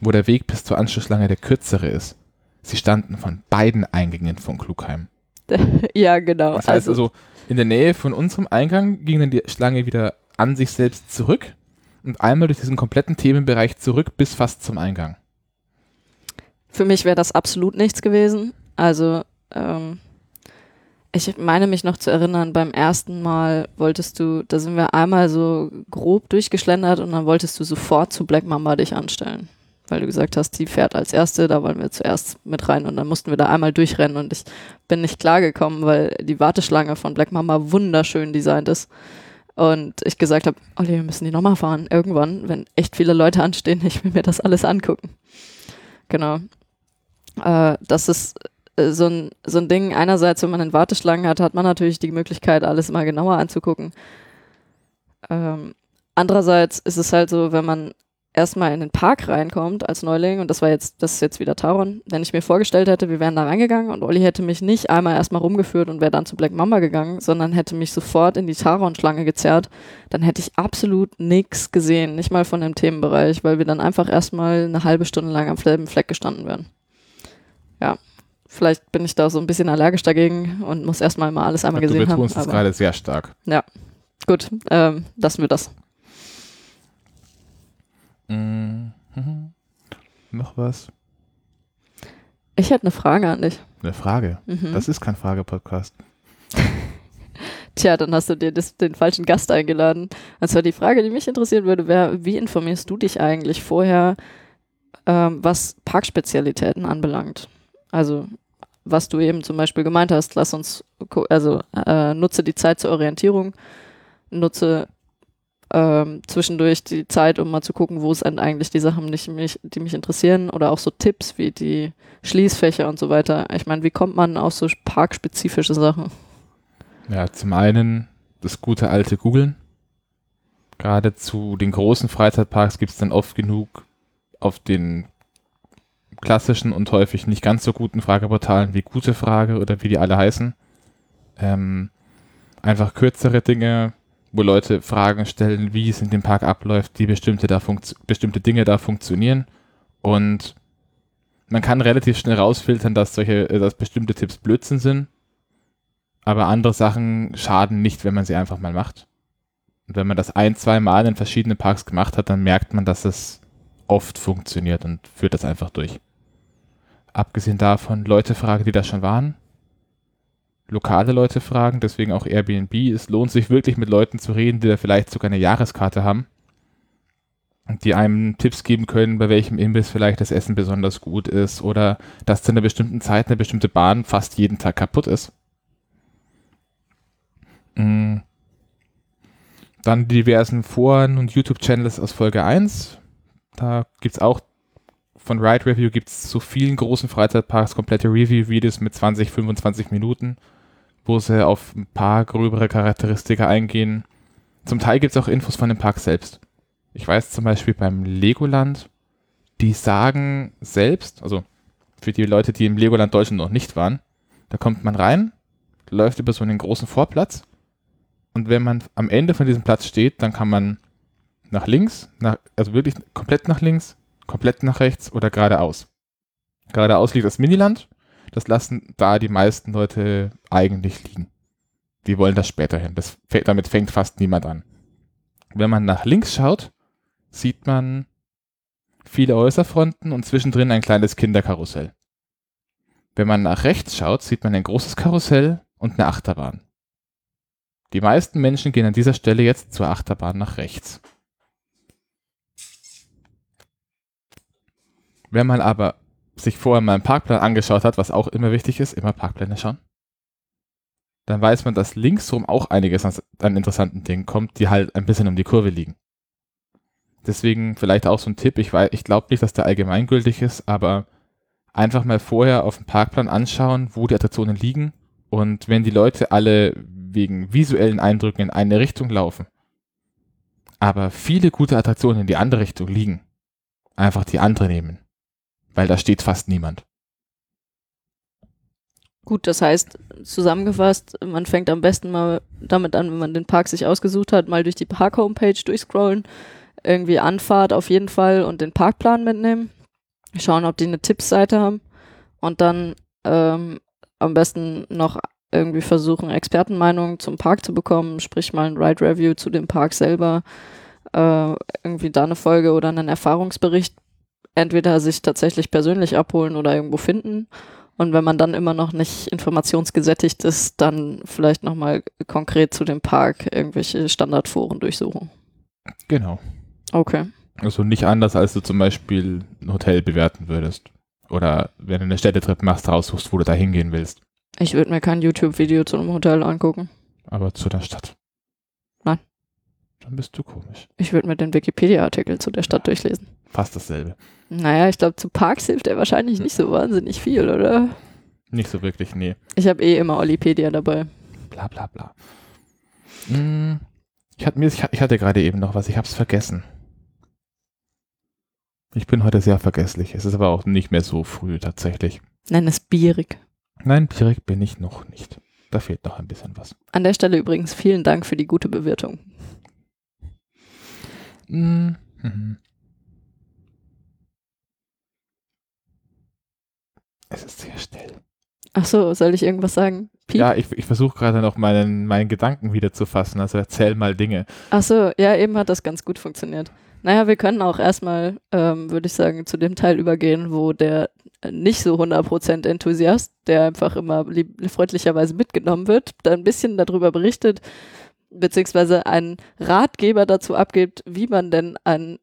wo der Weg bis zur Anschlussschlange der kürzere ist. Sie standen von beiden Eingängen von Klugheim.
ja, genau.
Das heißt also, also, in der Nähe von unserem Eingang ging dann die Schlange wieder an sich selbst zurück und einmal durch diesen kompletten Themenbereich zurück bis fast zum Eingang.
Für mich wäre das absolut nichts gewesen. Also, ähm, ich meine mich noch zu erinnern, beim ersten Mal wolltest du, da sind wir einmal so grob durchgeschlendert und dann wolltest du sofort zu Black Mamba dich anstellen. Weil du gesagt hast, die fährt als erste, da wollen wir zuerst mit rein und dann mussten wir da einmal durchrennen und ich bin nicht klargekommen, weil die Warteschlange von Black Mamba wunderschön designt ist. Und ich gesagt habe, Olli, wir müssen die nochmal fahren. Irgendwann, wenn echt viele Leute anstehen, ich will mir das alles angucken. Genau. Äh, das ist äh, so ein, so ein Ding. Einerseits, wenn man einen Warteschlangen hat, hat man natürlich die Möglichkeit, alles mal genauer anzugucken. Ähm, andererseits ist es halt so, wenn man erstmal in den Park reinkommt als Neuling, und das war jetzt, das ist jetzt wieder Taron, wenn ich mir vorgestellt hätte, wir wären da reingegangen und Olli hätte mich nicht einmal erstmal rumgeführt und wäre dann zu Black Mamba gegangen, sondern hätte mich sofort in die Taron-Schlange gezerrt, dann hätte ich absolut nichts gesehen, nicht mal von dem Themenbereich, weil wir dann einfach erstmal eine halbe Stunde lang am selben Fleck gestanden wären. Ja. Vielleicht bin ich da so ein bisschen allergisch dagegen und muss erstmal mal alles einmal gesehen haben. Du
betonst es gerade sehr stark.
Ja. Gut, ähm, lassen wir das.
Mhm. Noch was?
Ich hätte eine Frage an dich.
Eine Frage? Mhm. Das ist kein Frage-Podcast.
Tja, dann hast du dir das, den falschen Gast eingeladen. Also die Frage, die mich interessieren würde, wäre, wie informierst du dich eigentlich vorher, ähm, was Parkspezialitäten anbelangt? Also was du eben zum Beispiel gemeint hast, lass uns, also äh, nutze die Zeit zur Orientierung, nutze ähm, zwischendurch die Zeit, um mal zu gucken, wo sind eigentlich die Sachen, die mich, die mich interessieren oder auch so Tipps wie die Schließfächer und so weiter. Ich meine, wie kommt man auf so parkspezifische Sachen?
Ja, zum einen das gute alte Googlen. Gerade zu den großen Freizeitparks gibt es dann oft genug auf den klassischen und häufig nicht ganz so guten Frageportalen wie Gute Frage oder wie die alle heißen. Ähm, einfach kürzere Dinge, wo Leute Fragen stellen, wie es in dem Park abläuft, wie bestimmte, da bestimmte Dinge da funktionieren. Und man kann relativ schnell rausfiltern, dass solche, äh, dass bestimmte Tipps Blödsinn sind. Aber andere Sachen schaden nicht, wenn man sie einfach mal macht. Und wenn man das ein, zwei Mal in verschiedenen Parks gemacht hat, dann merkt man, dass es oft funktioniert und führt das einfach durch. Abgesehen davon, Leute fragen, die da schon waren. Lokale Leute fragen, deswegen auch Airbnb. Es lohnt sich wirklich mit Leuten zu reden, die da vielleicht sogar eine Jahreskarte haben. Die einem Tipps geben können, bei welchem Imbiss vielleicht das Essen besonders gut ist oder dass zu einer bestimmten Zeit eine bestimmte Bahn fast jeden Tag kaputt ist. Mm. Dann die diversen Foren und YouTube-Channels aus Folge 1. Da gibt es auch von Ride Review gibt es zu vielen großen Freizeitparks komplette Review-Videos mit 20, 25 Minuten, wo sie auf ein paar gröbere Charakteristika eingehen. Zum Teil gibt es auch Infos von dem Park selbst. Ich weiß zum Beispiel beim Legoland, die sagen selbst, also für die Leute, die im Legoland Deutschland noch nicht waren, da kommt man rein, läuft über so einen großen Vorplatz Und wenn man am Ende von diesem Platz steht, dann kann man nach links, nach, also wirklich komplett nach links, komplett nach rechts oder geradeaus. Geradeaus liegt das Miniland. Das lassen da die meisten Leute eigentlich liegen. Die wollen das später hin. Das, damit fängt fast niemand an. Wenn man nach links schaut, sieht man viele Häuserfronten und zwischendrin ein kleines Kinderkarussell. Wenn man nach rechts schaut, sieht man ein großes Karussell und eine Achterbahn. Die meisten Menschen gehen an dieser Stelle jetzt zur Achterbahn nach rechts. Wenn man aber sich vorher mal einen Parkplan angeschaut hat, was auch immer wichtig ist, immer Parkpläne schauen, dann weiß man, dass linksrum auch einiges an interessanten Dingen kommt, die halt ein bisschen um die Kurve liegen. Deswegen vielleicht auch so ein Tipp, ich, ich glaube nicht, dass der allgemeingültig ist, aber einfach mal vorher auf dem Parkplan anschauen, wo die Attraktionen liegen und wenn die Leute alle wegen visuellen Eindrücken in eine Richtung laufen, aber viele gute Attraktionen in die andere Richtung liegen, einfach die andere nehmen, weil da steht fast niemand.
Gut, das heißt, zusammengefasst, man fängt am besten mal damit an, wenn man den Park sich ausgesucht hat, mal durch die Park-Homepage durchscrollen, irgendwie Anfahrt auf jeden Fall und den Parkplan mitnehmen, schauen, ob die eine Tippsseite haben und dann ähm, am besten noch irgendwie versuchen, Expertenmeinungen zum Park zu bekommen, sprich mal ein Ride Review zu dem Park selber, äh, irgendwie da eine Folge oder einen Erfahrungsbericht entweder sich tatsächlich persönlich abholen oder irgendwo finden. Und wenn man dann immer noch nicht informationsgesättigt ist, dann vielleicht nochmal konkret zu dem Park irgendwelche Standardforen durchsuchen.
Genau.
Okay.
Also nicht anders, als du zum Beispiel ein Hotel bewerten würdest. Oder wenn du eine Städtetrip machst, raussuchst, wo du da hingehen willst.
Ich würde mir kein YouTube-Video zu einem Hotel angucken.
Aber zu der Stadt.
Nein.
Dann bist du komisch.
Ich würde mir den Wikipedia-Artikel zu der Stadt ja, durchlesen.
Fast dasselbe.
Naja, ich glaube, zu Parks hilft er wahrscheinlich nicht so wahnsinnig viel, oder?
Nicht so wirklich, nee.
Ich habe eh immer Olipedia dabei.
Bla bla bla. Hm, ich, hatte, ich hatte gerade eben noch was, ich habe es vergessen. Ich bin heute sehr vergesslich. Es ist aber auch nicht mehr so früh tatsächlich.
Nenn es bierig.
Nein, bierig bin ich noch nicht. Da fehlt noch ein bisschen was.
An der Stelle übrigens vielen Dank für die gute Bewertung.
Mhm. Es ist sehr still.
Ach so, soll ich irgendwas sagen?
Piep? Ja, ich, ich versuche gerade noch meinen, meinen Gedanken wieder zu fassen. Also erzähl mal Dinge.
Ach so, ja, eben hat das ganz gut funktioniert. Naja, wir können auch erstmal, ähm, würde ich sagen, zu dem Teil übergehen, wo der nicht so 100% Enthusiast, der einfach immer freundlicherweise mitgenommen wird, da ein bisschen darüber berichtet, beziehungsweise einen Ratgeber dazu abgibt, wie man denn einen,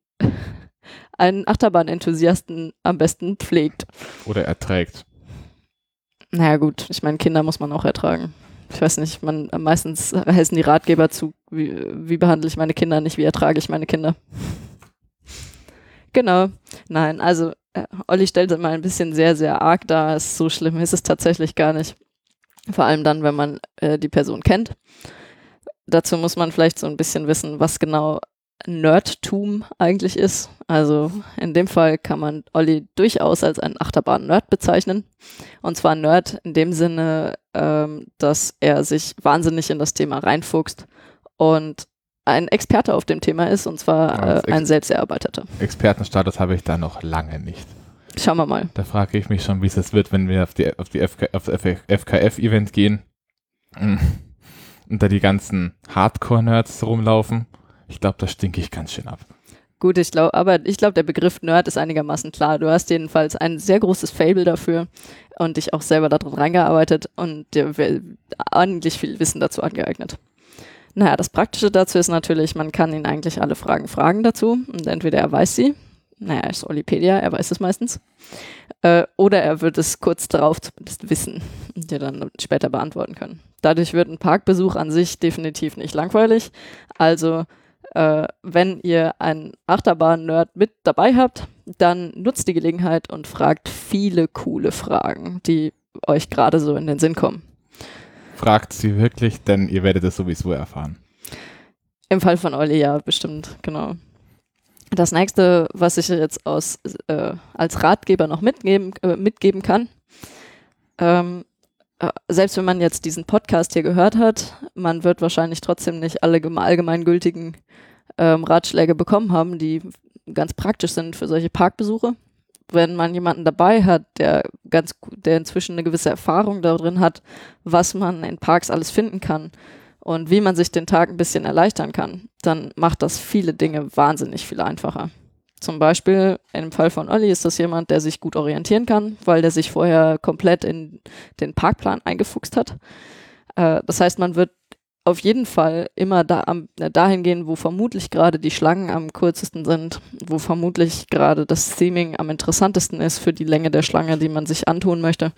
einen Achterbahn-Enthusiasten am besten pflegt.
Oder erträgt.
Naja gut, ich meine, Kinder muss man auch ertragen. Ich weiß nicht, man meistens heißen die Ratgeber zu, wie, wie behandle ich meine Kinder, nicht wie ertrage ich meine Kinder. Genau. Nein, also äh, Olli stellt es mal ein bisschen sehr, sehr arg dar. So schlimm ist es tatsächlich gar nicht. Vor allem dann, wenn man äh, die Person kennt. Dazu muss man vielleicht so ein bisschen wissen, was genau Nerdtum eigentlich ist. Also in dem Fall kann man Olli durchaus als einen Achterbahn-Nerd bezeichnen. Und zwar Nerd in dem Sinne, ähm, dass er sich wahnsinnig in das Thema reinfuchst und ein Experte auf dem Thema ist, und zwar äh, ein selbst erarbeiteter.
Expertenstatus habe ich da noch lange nicht.
Schauen wir mal.
Da frage ich mich schon, wie es das wird, wenn wir auf die, auf die FK, auf FKF-Event gehen und da die ganzen Hardcore-Nerds rumlaufen. Ich glaube, da stinke ich ganz schön ab.
Gut, ich glaube, aber ich glaube, der Begriff Nerd ist einigermaßen klar. Du hast jedenfalls ein sehr großes Fable dafür und dich auch selber darin reingearbeitet und dir ordentlich viel Wissen dazu angeeignet. Naja, das Praktische dazu ist natürlich, man kann ihn eigentlich alle Fragen fragen dazu und entweder er weiß sie, naja, er ist Olipedia, er weiß es meistens, äh, oder er wird es kurz darauf zumindest wissen und dir dann später beantworten können. Dadurch wird ein Parkbesuch an sich definitiv nicht langweilig. Also, äh, wenn ihr einen Achterbahn-Nerd mit dabei habt, dann nutzt die Gelegenheit und fragt viele coole Fragen, die euch gerade so in den Sinn kommen
fragt sie wirklich, denn ihr werdet es sowieso erfahren.
Im Fall von Olli, ja, bestimmt, genau. Das nächste, was ich jetzt aus, äh, als Ratgeber noch mitgeben, äh, mitgeben kann, ähm, äh, selbst wenn man jetzt diesen Podcast hier gehört hat, man wird wahrscheinlich trotzdem nicht alle allgemeingültigen ähm, Ratschläge bekommen haben, die ganz praktisch sind für solche Parkbesuche. Wenn man jemanden dabei hat, der ganz, der inzwischen eine gewisse Erfahrung darin hat, was man in Parks alles finden kann und wie man sich den Tag ein bisschen erleichtern kann, dann macht das viele Dinge wahnsinnig viel einfacher. Zum Beispiel im Fall von Olli ist das jemand, der sich gut orientieren kann, weil der sich vorher komplett in den Parkplan eingefuchst hat. Äh, das heißt, man wird auf jeden Fall immer da am, äh, dahin gehen, wo vermutlich gerade die Schlangen am kürzesten sind, wo vermutlich gerade das Theming am interessantesten ist für die Länge der Schlange, die man sich antun möchte.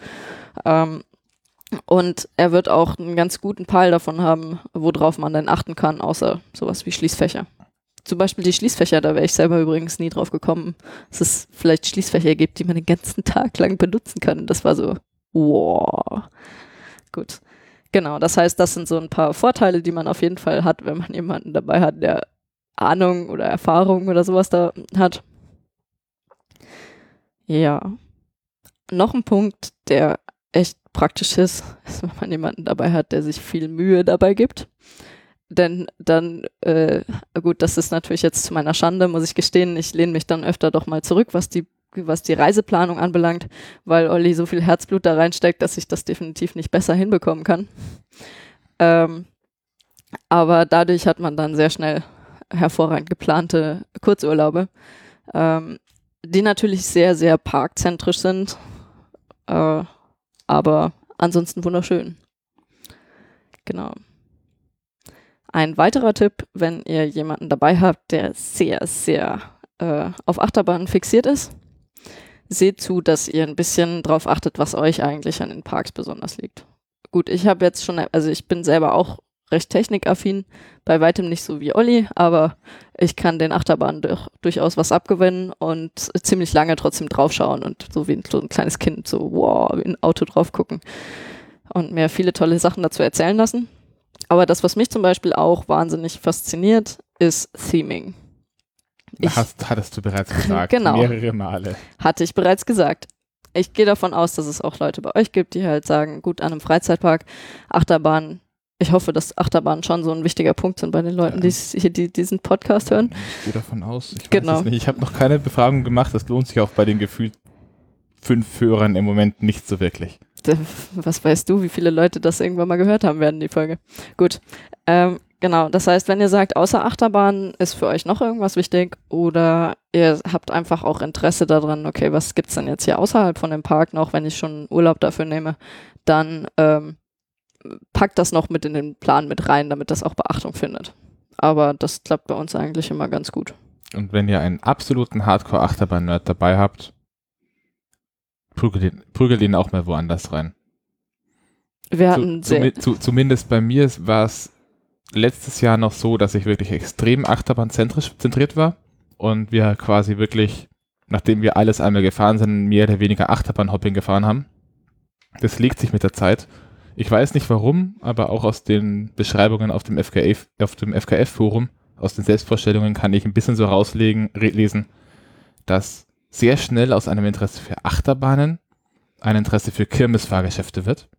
Ähm, und er wird auch einen ganz guten Peil davon haben, worauf man dann achten kann, außer sowas wie Schließfächer zum Beispiel die Schließfächer, da wäre ich selber übrigens nie drauf gekommen, dass es vielleicht Schließfächer gibt, die man den ganzen Tag lang benutzen kann. Das war so, wow. Gut. Genau, das heißt, das sind so ein paar Vorteile, die man auf jeden Fall hat, wenn man jemanden dabei hat, der Ahnung oder Erfahrung oder sowas da hat. Ja. Noch ein Punkt, der echt praktisch ist, ist, wenn man jemanden dabei hat, der sich viel Mühe dabei gibt. Denn dann, äh, gut, das ist natürlich jetzt zu meiner Schande, muss ich gestehen, ich lehne mich dann öfter doch mal zurück, was die, was die Reiseplanung anbelangt, weil Olli so viel Herzblut da reinsteckt, dass ich das definitiv nicht besser hinbekommen kann. Ähm, aber dadurch hat man dann sehr schnell hervorragend geplante Kurzurlaube, ähm, die natürlich sehr, sehr parkzentrisch sind, äh, aber ansonsten wunderschön. Genau. Ein weiterer Tipp, wenn ihr jemanden dabei habt, der sehr, sehr äh, auf Achterbahnen fixiert ist, seht zu, dass ihr ein bisschen drauf achtet, was euch eigentlich an den Parks besonders liegt. Gut, ich habe jetzt schon, also ich bin selber auch recht technikaffin, bei weitem nicht so wie Olli, aber ich kann den Achterbahnen durch, durchaus was abgewinnen und ziemlich lange trotzdem draufschauen und so wie so ein kleines Kind so, wow, wie ein Auto drauf gucken und mir viele tolle Sachen dazu erzählen lassen. Aber das, was mich zum Beispiel auch wahnsinnig fasziniert, ist Theming.
Ich, Hast, hattest du bereits gesagt.
Genau.
Mehrere Male.
Hatte ich bereits gesagt. Ich gehe davon aus, dass es auch Leute bei euch gibt, die halt sagen, gut, an einem Freizeitpark, Achterbahn, ich hoffe, dass Achterbahnen schon so ein wichtiger Punkt sind bei den Leuten, die hier die, diesen Podcast hören.
Ich gehe davon aus. Ich
genau.
Ich habe noch keine Befragung gemacht. Das lohnt sich auch bei den gefühlt fünf Hörern im Moment nicht so wirklich
was weißt du, wie viele Leute das irgendwann mal gehört haben werden, die Folge. Gut. Ähm, genau, das heißt, wenn ihr sagt, außer Achterbahn ist für euch noch irgendwas wichtig oder ihr habt einfach auch Interesse daran, okay, was gibt's denn jetzt hier außerhalb von dem Park noch, wenn ich schon Urlaub dafür nehme, dann ähm, packt das noch mit in den Plan mit rein, damit das auch Beachtung findet. Aber das klappt bei uns eigentlich immer ganz gut.
Und wenn ihr einen absoluten Hardcore-Achterbahn-Nerd dabei habt, prügel den, prügel den auch mal woanders rein.
Wir hatten
zu, zu, zu, zumindest bei mir war es letztes Jahr noch so, dass ich wirklich extrem Achterbahnzentrisch zentriert war und wir quasi wirklich, nachdem wir alles einmal gefahren sind, mehr oder weniger Achterbahnhopping gefahren haben. Das legt sich mit der Zeit. Ich weiß nicht warum, aber auch aus den Beschreibungen auf dem FKF, auf dem FKF-Forum, aus den Selbstvorstellungen kann ich ein bisschen so rauslegen, lesen, dass sehr schnell aus einem Interesse für Achterbahnen ein Interesse für Kirmesfahrgeschäfte wird.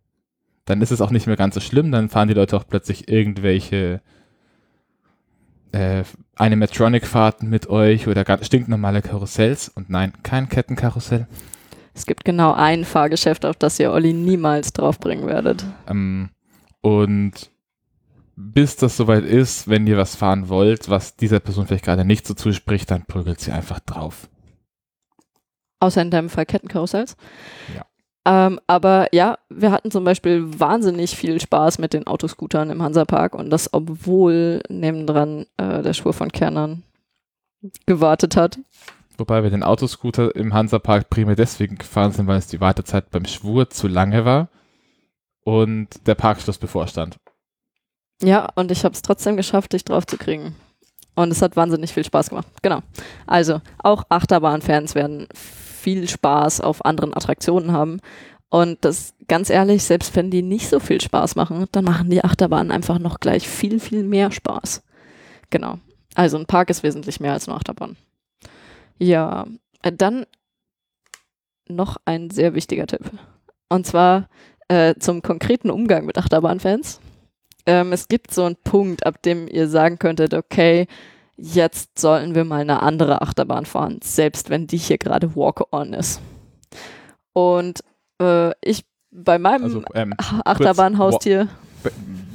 Dann ist es auch nicht mehr ganz so schlimm, dann fahren die Leute auch plötzlich irgendwelche äh, Animatronic-Fahrten mit euch oder stinknormale Karussells. Und nein, kein Kettenkarussell.
Es gibt genau ein Fahrgeschäft, auf das ihr Olli niemals draufbringen werdet.
Ähm, und bis das soweit ist, wenn ihr was fahren wollt, was dieser Person vielleicht gerade nicht so zuspricht, dann prügelt sie einfach drauf.
Außer in deinem Fall Kettenkarussells.
Ja.
Ähm, aber ja, wir hatten zum Beispiel wahnsinnig viel Spaß mit den Autoscootern im Hansapark und das, obwohl nebendran äh, der Schwur von Kernern gewartet hat.
Wobei wir den Autoscooter im Hansapark primär deswegen gefahren sind, weil es die Wartezeit beim Schwur zu lange war und der Parkschluss bevorstand.
Ja, und ich habe es trotzdem geschafft, dich drauf zu kriegen. Und es hat wahnsinnig viel Spaß gemacht. Genau. Also, auch Achterbahnfans werden viel Spaß auf anderen Attraktionen haben. Und das ganz ehrlich, selbst wenn die nicht so viel Spaß machen, dann machen die Achterbahnen einfach noch gleich viel, viel mehr Spaß. Genau. Also ein Park ist wesentlich mehr als eine Achterbahn. Ja, äh, dann noch ein sehr wichtiger Tipp. Und zwar Äh, zum konkreten Umgang mit Achterbahnfans. Ähm, es gibt so einen Punkt, ab dem ihr sagen könntet, okay, jetzt sollten wir mal eine andere Achterbahn fahren, selbst wenn die hier gerade Walk-on ist. Und äh, ich bei meinem also, ähm, Achterbahnhaustier.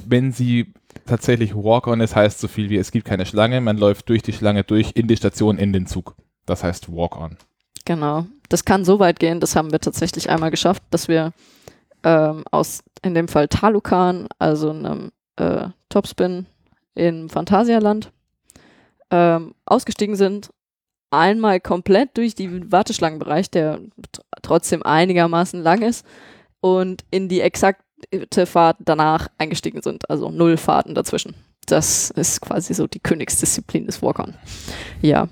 Wenn sie tatsächlich Walk-on ist, heißt so viel wie es gibt keine Schlange, man läuft durch die Schlange durch in die Station in den Zug. Das heißt Walk-on.
Genau. Das kann so weit gehen, das haben wir tatsächlich einmal geschafft, dass wir ähm, aus, in dem Fall Talukan, also einem äh, Topspin im Phantasialand, ähm, ausgestiegen sind, einmal komplett durch den Warteschlangenbereich, der trotzdem einigermaßen lang ist, und in die exakte Fahrt danach eingestiegen sind, also null Fahrten dazwischen. Das ist quasi so die Königsdisziplin des Walk-On. Ja.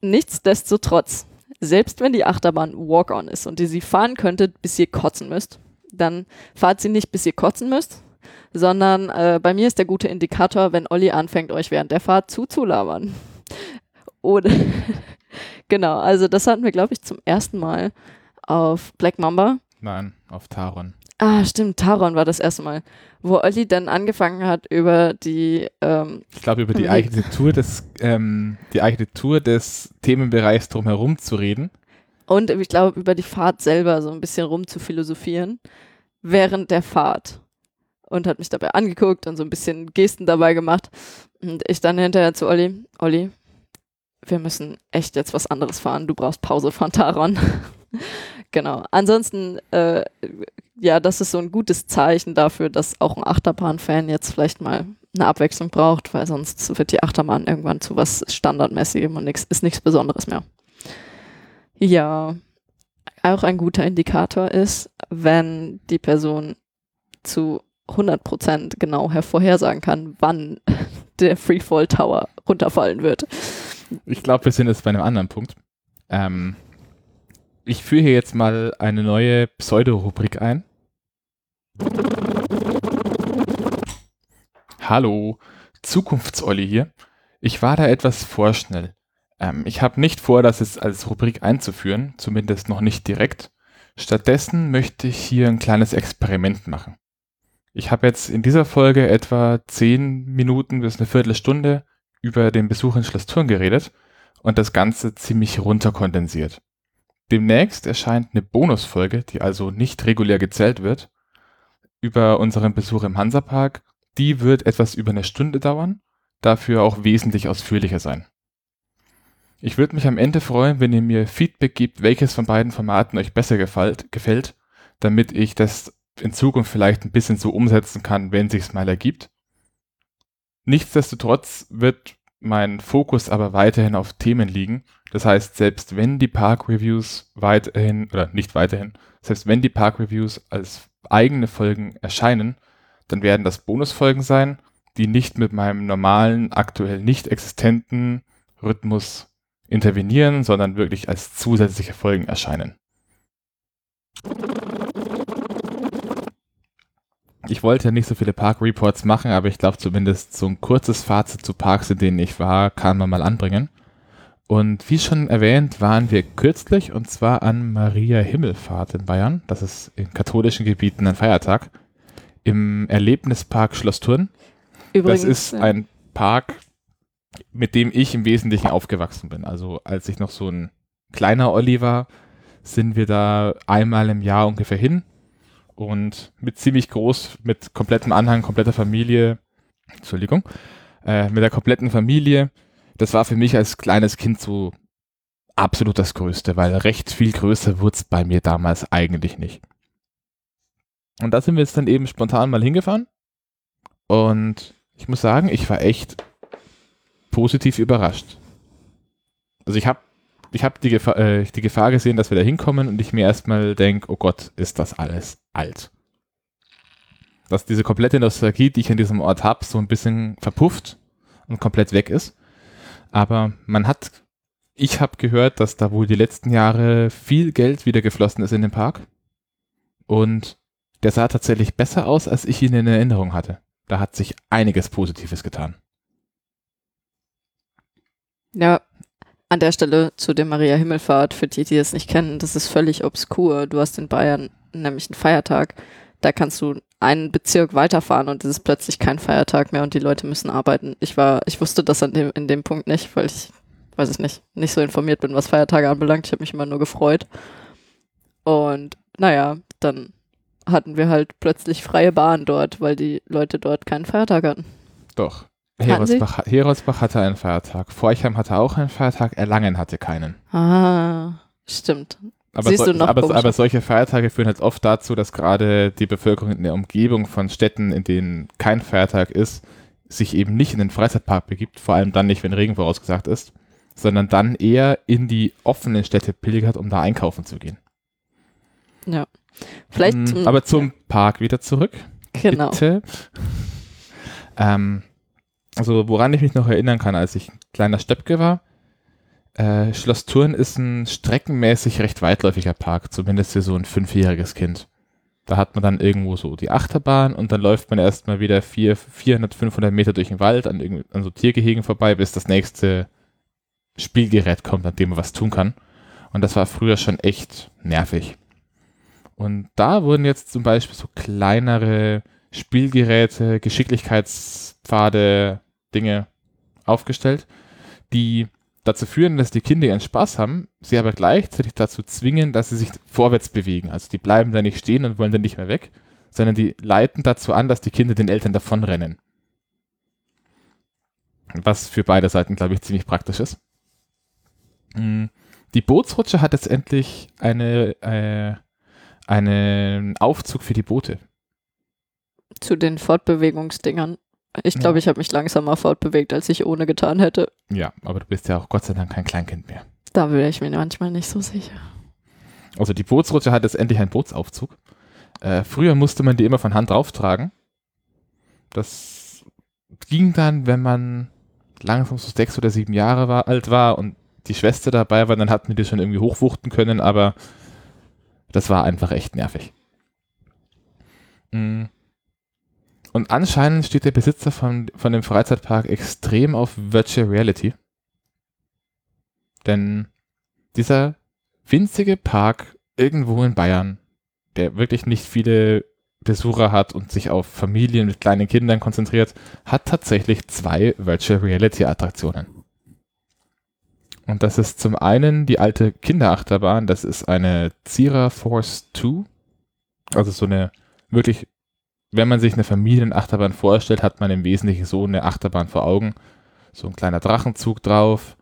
Nichtsdestotrotz, selbst wenn die Achterbahn Walk-On ist und ihr sie fahren könntet, bis ihr kotzen müsst, dann fahrt sie nicht, bis ihr kotzen müsst, sondern äh, bei mir ist der gute Indikator, wenn Olli anfängt, euch während der Fahrt zuzulabern. Oder genau, also das hatten wir, glaube ich, zum ersten Mal auf Black Mamba.
Nein, auf Taron.
Ah, stimmt, Taron war das erste Mal, wo Olli dann angefangen hat, über die ähm,
Ich glaube, über die Architektur des, ähm, die Architektur des Themenbereichs drumherum zu reden.
Und ich glaube, über die Fahrt selber so ein bisschen rum zu philosophieren während der Fahrt und hat mich dabei angeguckt und so ein bisschen Gesten dabei gemacht. Und ich dann hinterher zu Olli, Olli, wir müssen echt jetzt was anderes fahren. Du brauchst Pause von Taron. genau. Ansonsten, äh, ja, das ist so ein gutes Zeichen dafür, dass auch ein Achterbahn-Fan jetzt vielleicht mal eine Abwechslung braucht, weil sonst wird die Achterbahn irgendwann zu was Standardmäßigem und nix, ist nichts Besonderes mehr. Ja, auch ein guter Indikator ist, wenn die Person zu 100% genau hervorhersagen kann, wann der Freefall Tower runterfallen wird.
Ich glaube, wir sind jetzt bei einem anderen Punkt. Ähm, ich führe hier jetzt mal eine neue Pseudo-Rubrik ein. Hallo, Zukunftsolli hier. Ich war da etwas vorschnell. Ähm, ich habe nicht vor, das jetzt als Rubrik einzuführen, zumindest noch nicht direkt. Stattdessen möchte ich hier ein kleines Experiment machen. Ich habe jetzt in dieser Folge etwa zehn Minuten bis eine Viertelstunde über den Besuch in Schloss Thurn geredet und das Ganze ziemlich runterkondensiert. Demnächst erscheint eine Bonusfolge, die also nicht regulär gezählt wird, über unseren Besuch im Hansapark. Die wird etwas über eine Stunde dauern, dafür auch wesentlich ausführlicher sein. Ich würde mich am Ende freuen, wenn ihr mir Feedback gibt, welches von beiden Formaten euch besser gefällt damit ich das in Zukunft vielleicht ein bisschen so umsetzen kann, wenn sich's mal ergibt. Nichtsdestotrotz wird mein Fokus aber weiterhin auf Themen liegen. Das heißt, selbst wenn die Park Reviews weiterhin, oder nicht weiterhin, selbst wenn die Park Reviews als eigene Folgen erscheinen, dann werden das Bonusfolgen sein, die nicht mit meinem normalen, aktuell nicht existenten Rhythmus intervenieren, sondern wirklich als zusätzliche Folgen erscheinen. Ich wollte ja nicht so viele Park-Reports machen, aber ich glaube zumindest so ein kurzes Fazit zu Parks, in denen ich war, kann man mal anbringen. Und wie schon erwähnt, waren wir kürzlich und zwar an Maria Himmelfahrt in Bayern. Das ist in katholischen Gebieten ein Feiertag. Im Erlebnispark Schloss Thurn. Übrigens, das ist ein Park, mit dem ich im Wesentlichen aufgewachsen bin. Also als ich noch so ein kleiner Olli war, sind wir da einmal im Jahr ungefähr hin und mit ziemlich groß, mit komplettem Anhang, kompletter Familie, Entschuldigung, äh, mit der kompletten Familie. Das war für mich als kleines Kind so absolut das Größte, weil recht viel größer wurde es bei mir damals eigentlich nicht. Und da sind wir jetzt dann eben spontan mal hingefahren. Und ich muss sagen, ich war echt positiv überrascht. Also ich habe ich hab die, Gefahr, äh, die Gefahr gesehen, dass wir da hinkommen und ich mir erstmal denke, oh Gott, ist das alles alt. Dass diese komplette Nostalgie, die ich in diesem Ort habe, so ein bisschen verpufft und komplett weg ist. Aber man hat, ich habe gehört, dass da wohl die letzten Jahre viel Geld wieder geflossen ist in den Park. Und der sah tatsächlich besser aus, als ich ihn in Erinnerung hatte. Da hat sich einiges Positives getan.
Ja, an der Stelle zu der Maria Himmelfahrt, für die, die es nicht kennen, das ist völlig obskur. Du hast in Bayern nämlich ein Feiertag. Da kannst du einen Bezirk weiterfahren und es ist plötzlich kein Feiertag mehr und die Leute müssen arbeiten. Ich war, ich wusste das an dem, in dem Punkt nicht, weil ich, weiß ich nicht, nicht so informiert bin, was Feiertage anbelangt. Ich habe mich immer nur gefreut. Und naja, dann hatten wir halt plötzlich freie Bahn dort, weil die Leute dort keinen Feiertag hatten.
Doch. Heroldsbach, Heroldsbach hatte einen Feiertag. Forchheim hatte auch einen Feiertag. Erlangen hatte keinen.
Ah, stimmt.
Aber,
Siehst
so,
du noch
aber, aber solche Feiertage führen halt oft dazu, dass gerade die Bevölkerung in der Umgebung von Städten, in denen kein Feiertag ist, sich eben nicht in den Freizeitpark begibt, vor allem dann nicht, wenn Regen vorausgesagt ist, sondern dann eher in die offenen Städte pilgert, um da einkaufen zu gehen.
Ja. Vielleicht.
Mm,
zum-
aber zum Park wieder zurück.
Genau.
Bitte. Ähm, also woran ich mich noch erinnern kann, als ich ein kleiner Steppke war, äh, Schloss Thurn ist ein streckenmäßig recht weitläufiger Park, zumindest für so ein fünfjähriges Kind. Da hat man dann irgendwo so die Achterbahn und dann läuft man erstmal wieder vier, 400, 500 Meter durch den Wald an, an so Tiergehegen vorbei, bis das nächste Spielgerät kommt, an dem man was tun kann. Und das war früher schon echt nervig. Und da wurden jetzt zum Beispiel so kleinere Spielgeräte, Geschicklichkeitspfade, Dinge aufgestellt, die dazu führen, dass die Kinder ihren Spaß haben, sie aber gleichzeitig dazu zwingen, dass sie sich vorwärts bewegen. Also die bleiben da nicht stehen und wollen dann nicht mehr weg, sondern die leiten dazu an, dass die Kinder den Eltern davonrennen. Was für beide Seiten, glaube ich, ziemlich praktisch ist. Mm, Die Bootsrutsche hat jetzt endlich eine, äh, einen Aufzug für die Boote.
Zu den Fortbewegungsdingern. Ich glaube, ich habe mich langsamer fortbewegt, als ich ohne getan hätte.
Ja, aber du bist ja auch Gott sei Dank kein Kleinkind mehr.
Da wäre ich mir manchmal nicht so sicher.
Also die Bootsrutsche hat jetzt endlich einen Bootsaufzug. Äh, früher musste man die immer von Hand drauftragen. Das ging dann, wenn man langsam so sechs oder sieben Jahre war, alt war und die Schwester dabei war, dann hatten wir die schon irgendwie hochwuchten können, aber das war einfach echt nervig. Mm. Und anscheinend steht der Besitzer von, von dem Freizeitpark extrem auf Virtual Reality. Denn dieser winzige Park irgendwo in Bayern, der wirklich nicht viele Besucher hat und sich auf Familien mit kleinen Kindern konzentriert, hat tatsächlich zwei Virtual Reality Attraktionen. Und das ist zum einen die alte Kinderachterbahn, das ist eine Zira Force 2. Also so eine wirklich, wenn man sich eine Familienachterbahn vorstellt, hat man im Wesentlichen so eine Achterbahn vor Augen. So ein kleiner Drachenzug drauf,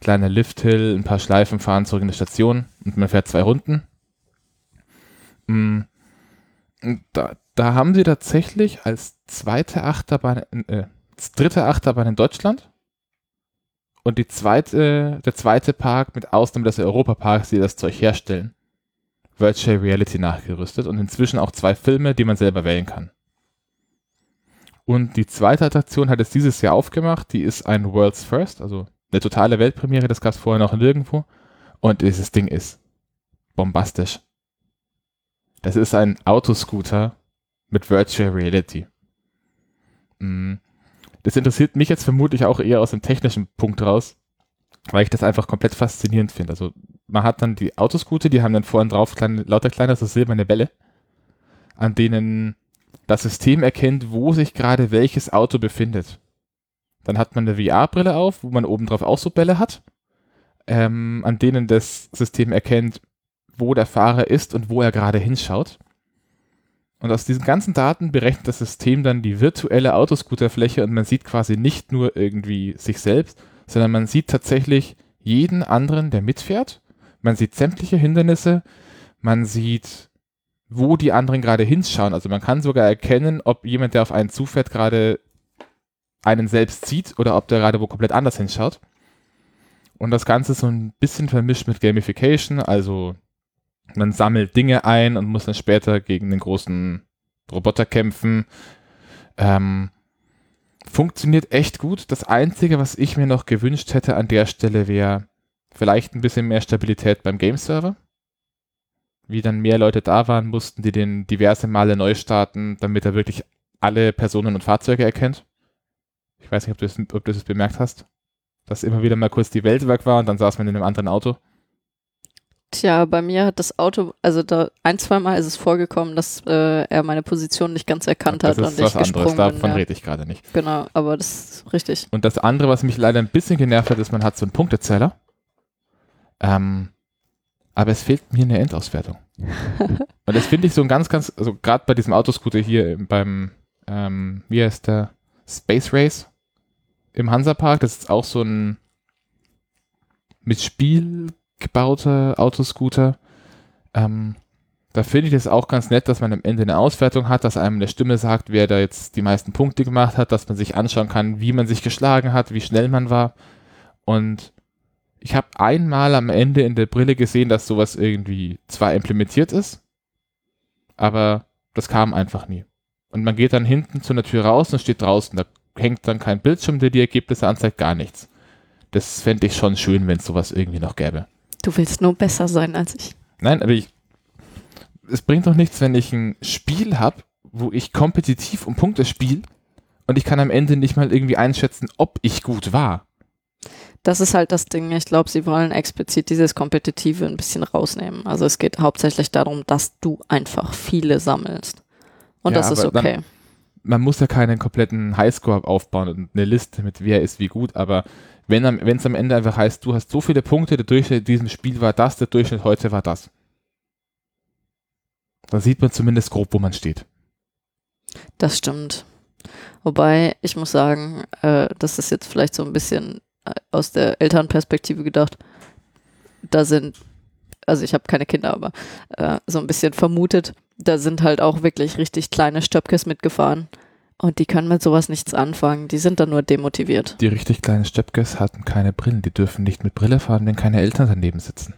kleiner Lifthill, ein paar Schleifen fahren zurück in die Station und man fährt zwei Runden. Mm. Da, da haben sie tatsächlich als zweite Achterbahn, äh, dritte Achterbahn in Deutschland und die zweite, der zweite Park mit Ausnahme des Europaparks, die das Zeug herstellen, Virtual Reality nachgerüstet und inzwischen auch zwei Filme, die man selber wählen kann. Und die zweite Attraktion hat es dieses Jahr aufgemacht, die ist ein World's First, also eine totale Weltpremiere, das gab es vorher noch nirgendwo. Und dieses Ding ist bombastisch. Das ist ein Autoscooter mit Virtual Reality. Mm. Das interessiert mich jetzt vermutlich auch eher aus dem technischen Punkt raus, weil ich das einfach komplett faszinierend finde. Also man hat dann die Autoscooter, die haben dann vorne drauf kleine, lauter kleine so silberne Bälle, an denen das System erkennt, wo sich gerade welches Auto befindet. Dann hat man eine VR-Brille auf, wo man obendrauf auch so Bälle hat, ähm, an denen das System erkennt, wo der Fahrer ist und wo er gerade hinschaut. Und aus diesen ganzen Daten berechnet das System dann die virtuelle Autoscooterfläche und man sieht quasi nicht nur irgendwie sich selbst, sondern man sieht tatsächlich jeden anderen, der mitfährt. Man sieht sämtliche Hindernisse, man sieht, wo die anderen gerade hinschauen. Also man kann sogar erkennen, ob jemand, der auf einen zufährt, gerade einen selbst sieht oder ob der gerade wo komplett anders hinschaut. Und das Ganze so ein bisschen vermischt mit Gamification, also man sammelt Dinge ein und muss dann später gegen den großen Roboter kämpfen. Ähm, funktioniert echt gut. Das Einzige, was ich mir noch gewünscht hätte an der Stelle, wäre vielleicht ein bisschen mehr Stabilität beim Game-Server. Wie dann mehr Leute da waren, mussten die den diverse Male neu starten, damit er wirklich alle Personen und Fahrzeuge erkennt. Ich weiß nicht, ob du es bemerkt hast, dass immer wieder mal kurz die Welt weg war und dann saß man in einem anderen Auto.
Tja, bei mir hat das Auto, also da ein, zwei Mal ist es vorgekommen, dass äh, er meine Position nicht ganz erkannt
das
hat
ist
und
was
ich
anderes,
gesprungen
davon
bin. Ja.
rede ich gerade nicht.
Genau, aber das ist richtig.
Und das andere, was mich leider ein bisschen genervt hat, ist, man hat so einen Punktezähler. Ähm, aber es fehlt mir eine Endauswertung. Und das finde ich so ein ganz, ganz, also gerade bei diesem Autoscooter hier beim, ähm, wie heißt der, Space Race im Hansapark, das ist auch so ein mit Spiel gebauter Autoscooter. Ähm, da finde ich es auch ganz nett, dass man am Ende eine Auswertung hat, dass einem eine Stimme sagt, wer da jetzt die meisten Punkte gemacht hat, dass man sich anschauen kann, wie man sich geschlagen hat, wie schnell man war. Und ich habe einmal am Ende in der Brille gesehen, dass sowas irgendwie zwar implementiert ist, aber das kam einfach nie. Und man geht dann hinten zu einer Tür raus und steht draußen. Da hängt dann kein Bildschirm, der die Ergebnisse anzeigt, gar nichts. Das fände ich schon schön, wenn es sowas irgendwie noch gäbe.
Du willst nur besser sein als ich.
Nein, aber ich. Es bringt doch nichts, wenn ich ein Spiel habe, wo ich kompetitiv um Punkte spiele und ich kann am Ende nicht mal irgendwie einschätzen, ob ich gut war.
Das ist halt das Ding. Ich glaube, sie wollen explizit dieses Kompetitive ein bisschen rausnehmen. Also es geht hauptsächlich darum, dass du einfach viele sammelst. Und
Ja,
das ist
aber dann-
okay.
Man muss ja keinen kompletten Highscore aufbauen und eine Liste mit wer ist wie gut, aber wenn es am Ende einfach heißt, du hast so viele Punkte, der Durchschnitt in diesem Spiel war das, der Durchschnitt heute war das. Dann sieht man zumindest grob, wo man steht.
Das stimmt. Wobei, ich muss sagen, äh, das ist jetzt vielleicht so ein bisschen äh, aus der Elternperspektive gedacht. Da sind, also ich habe keine Kinder, aber äh, so ein bisschen vermutet, da sind halt auch wirklich richtig kleine Stöpkes mitgefahren. Und die können mit sowas nichts anfangen. Die sind dann nur demotiviert.
Die richtig kleinen Steppkes hatten keine Brillen. Die dürfen nicht mit Brille fahren, wenn keine Eltern daneben sitzen.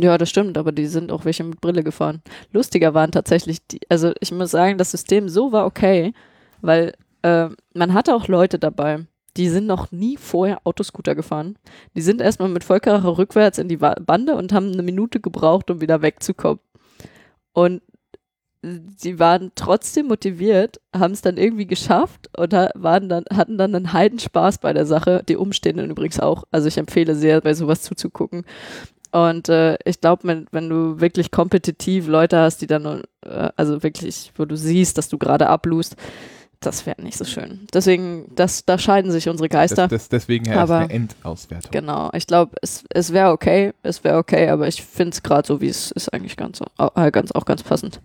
Ja, das stimmt, aber die sind auch welche mit Brille gefahren. Lustiger waren tatsächlich die, also ich muss sagen, das System so war okay, weil äh, man hatte auch Leute dabei, die sind noch nie vorher Autoscooter gefahren. Die sind erstmal mit Vollkracher rückwärts in die Bande und haben eine Minute gebraucht, um wieder wegzukommen. Und sie waren trotzdem motiviert, haben es dann irgendwie geschafft und waren dann, hatten dann einen Heidenspaß bei der Sache. Die Umstehenden übrigens auch. Also ich empfehle sehr, bei sowas zuzugucken. Und äh, ich glaube, wenn, wenn du wirklich kompetitiv Leute hast, die dann, äh, also wirklich, wo du siehst, dass du gerade ablust, das wäre nicht so schön. Deswegen, das, da scheiden sich unsere Geister.
Das, das, deswegen ja erst
Aber-
eine Endauswertung.
Genau, ich glaube, es, es wäre okay, es wäre okay, aber ich finde es gerade so, wie es ist, eigentlich ganz, so- äh, ganz, auch ganz passend.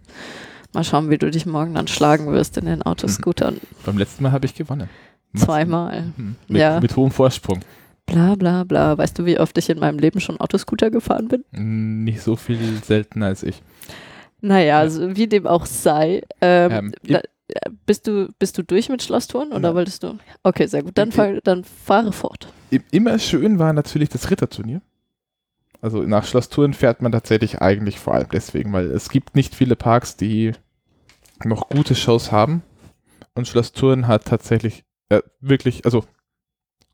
Mal schauen, wie du dich morgen dann schlagen wirst in den Autoscootern.
Beim letzten Mal habe ich gewonnen.
Zweimal.
Mhm. Mit,
Ja.
mit hohem Vorsprung.
Bla bla bla. Weißt du, wie oft ich in meinem Leben schon Autoscooter gefahren bin?
Nicht so viel seltener als ich.
Naja,
Ja.
also wie dem auch sei. Ähm,
Ähm,
äh, bist, du, bist du durch mit Schlosstouren oder
Ja.
wolltest du? Okay, sehr gut. Dann, fahr, dann fahre fort.
Immer schön war natürlich das Ritterturnier. Also nach Schlosstouren fährt man tatsächlich eigentlich vor allem deswegen, weil es gibt nicht viele Parks, die noch gute Shows haben. Und Schlosstouren hat tatsächlich äh, wirklich, also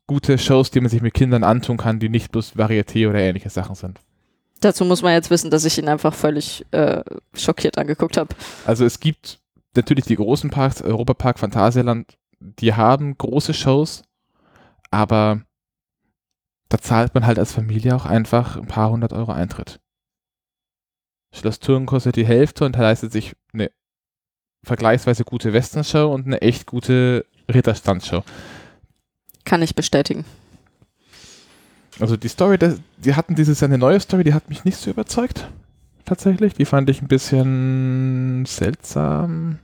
gute Shows, die man sich mit Kindern antun kann, die nicht bloß Varieté oder ähnliche Sachen sind.
Dazu muss man jetzt wissen, dass ich ihn einfach völlig äh, schockiert angeguckt habe.
Also es gibt natürlich die großen Parks, Europapark, Phantasialand, die haben große Shows, aber da zahlt man halt als Familie auch einfach ein paar hundert Euro Eintritt. Schloss Thurn kostet die Hälfte und leistet sich eine vergleichsweise gute Western-Show und eine echt gute Ritterstandshow.
Kann ich bestätigen.
Also die Story, die hatten dieses Jahr eine neue Story, die hat mich nicht so überzeugt. Tatsächlich. Die fand ich ein bisschen seltsam.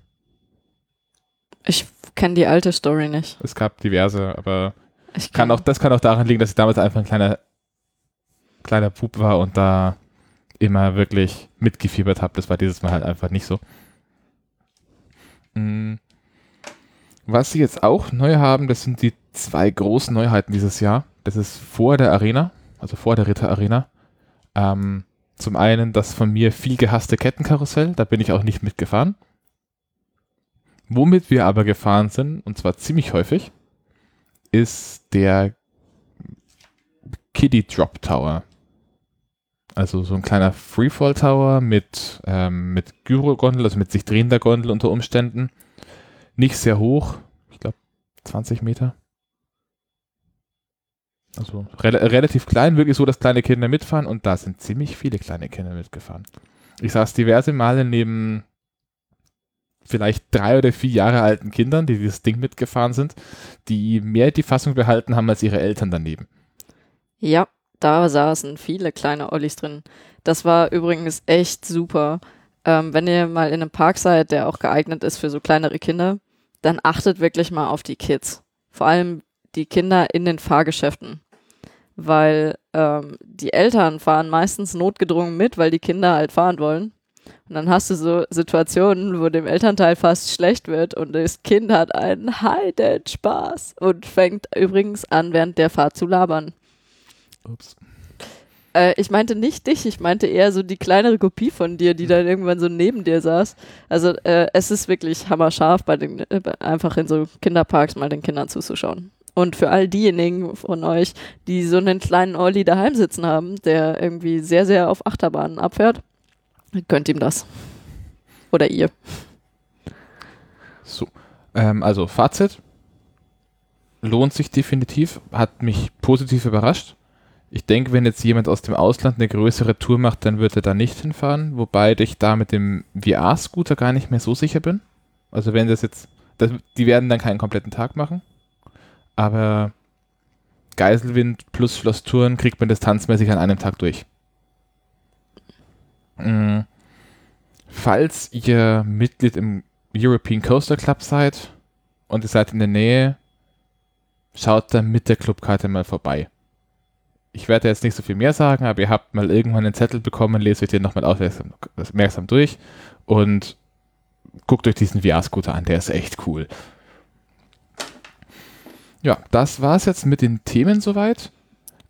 Ich kenne die alte Story nicht.
Es gab diverse, aber
Ich
Kann
kenn-
auch, das kann auch daran liegen, dass ich damals einfach ein kleiner, kleiner Bub war und da immer wirklich mitgefiebert habe. Das war dieses Mal halt einfach nicht so. Mm. Was sie jetzt auch neu haben, das sind die zwei großen Neuheiten dieses Jahr. Das ist vor der Arena, also vor der Ritter Arena. Ähm, zum einen das von mir viel gehasste Kettenkarussell, da bin ich auch nicht mitgefahren. Womit wir aber gefahren sind, und zwar ziemlich häufig, ist der Kiddie Drop Tower. Also so ein kleiner Freefall Tower mit, ähm, mit Gyrogondel, also mit sich drehender Gondel unter Umständen. Nicht sehr hoch, ich glaube 20 Meter. Also re relativ klein, wirklich so, dass kleine Kinder mitfahren und da sind ziemlich viele kleine Kinder mitgefahren. Ich saß diverse Male neben vielleicht drei oder vier Jahre alten Kindern, die dieses Ding mitgefahren sind, die mehr die Fassung behalten haben als ihre Eltern daneben.
Ja, da saßen viele kleine Ollis drin. Das war übrigens echt super. Ähm, wenn ihr mal in einem Park seid, der auch geeignet ist für so kleinere Kinder, dann achtet wirklich mal auf die Kids. Vor allem die Kinder in den Fahrgeschäften. Weil ähm, die Eltern fahren meistens notgedrungen mit, weil die Kinder halt fahren wollen. Und dann hast du so Situationen, wo dem Elternteil fast schlecht wird und das Kind hat einen heiden Spaß und fängt übrigens an, während der Fahrt zu labern.
Ups.
Äh, ich meinte nicht dich, ich meinte eher so die kleinere Kopie von dir, die dann irgendwann so neben dir saß. Also äh, es ist wirklich hammerscharf, bei den, äh, einfach in so Kinderparks mal den Kindern zuzuschauen. Und für all diejenigen von euch, die so einen kleinen Olli daheim sitzen haben, der irgendwie sehr, sehr auf Achterbahnen abfährt, Gönnt ihm das. Oder ihr.
So. Ähm, also Fazit. Lohnt sich definitiv. Hat mich positiv überrascht. Ich denke, wenn jetzt jemand aus dem Ausland eine größere Tour macht, dann wird er da nicht hinfahren. Wobei ich da mit dem VR-Scooter gar nicht mehr so sicher bin. Also wenn das jetzt, das, die werden dann keinen kompletten Tag machen. Aber Geiselwind plus Schlosstouren kriegt man distanzmäßig an einem Tag durch. Mm. Falls ihr Mitglied im European Coaster Club seid und ihr seid in der Nähe, schaut da mit der Clubkarte mal vorbei. Ich werde jetzt nicht so viel mehr sagen, aber ihr habt mal irgendwann einen Zettel bekommen, lest euch den nochmal aufmerksam durch und guckt euch diesen VR-Scooter an, der ist echt cool. Ja, das war es jetzt mit den Themen soweit.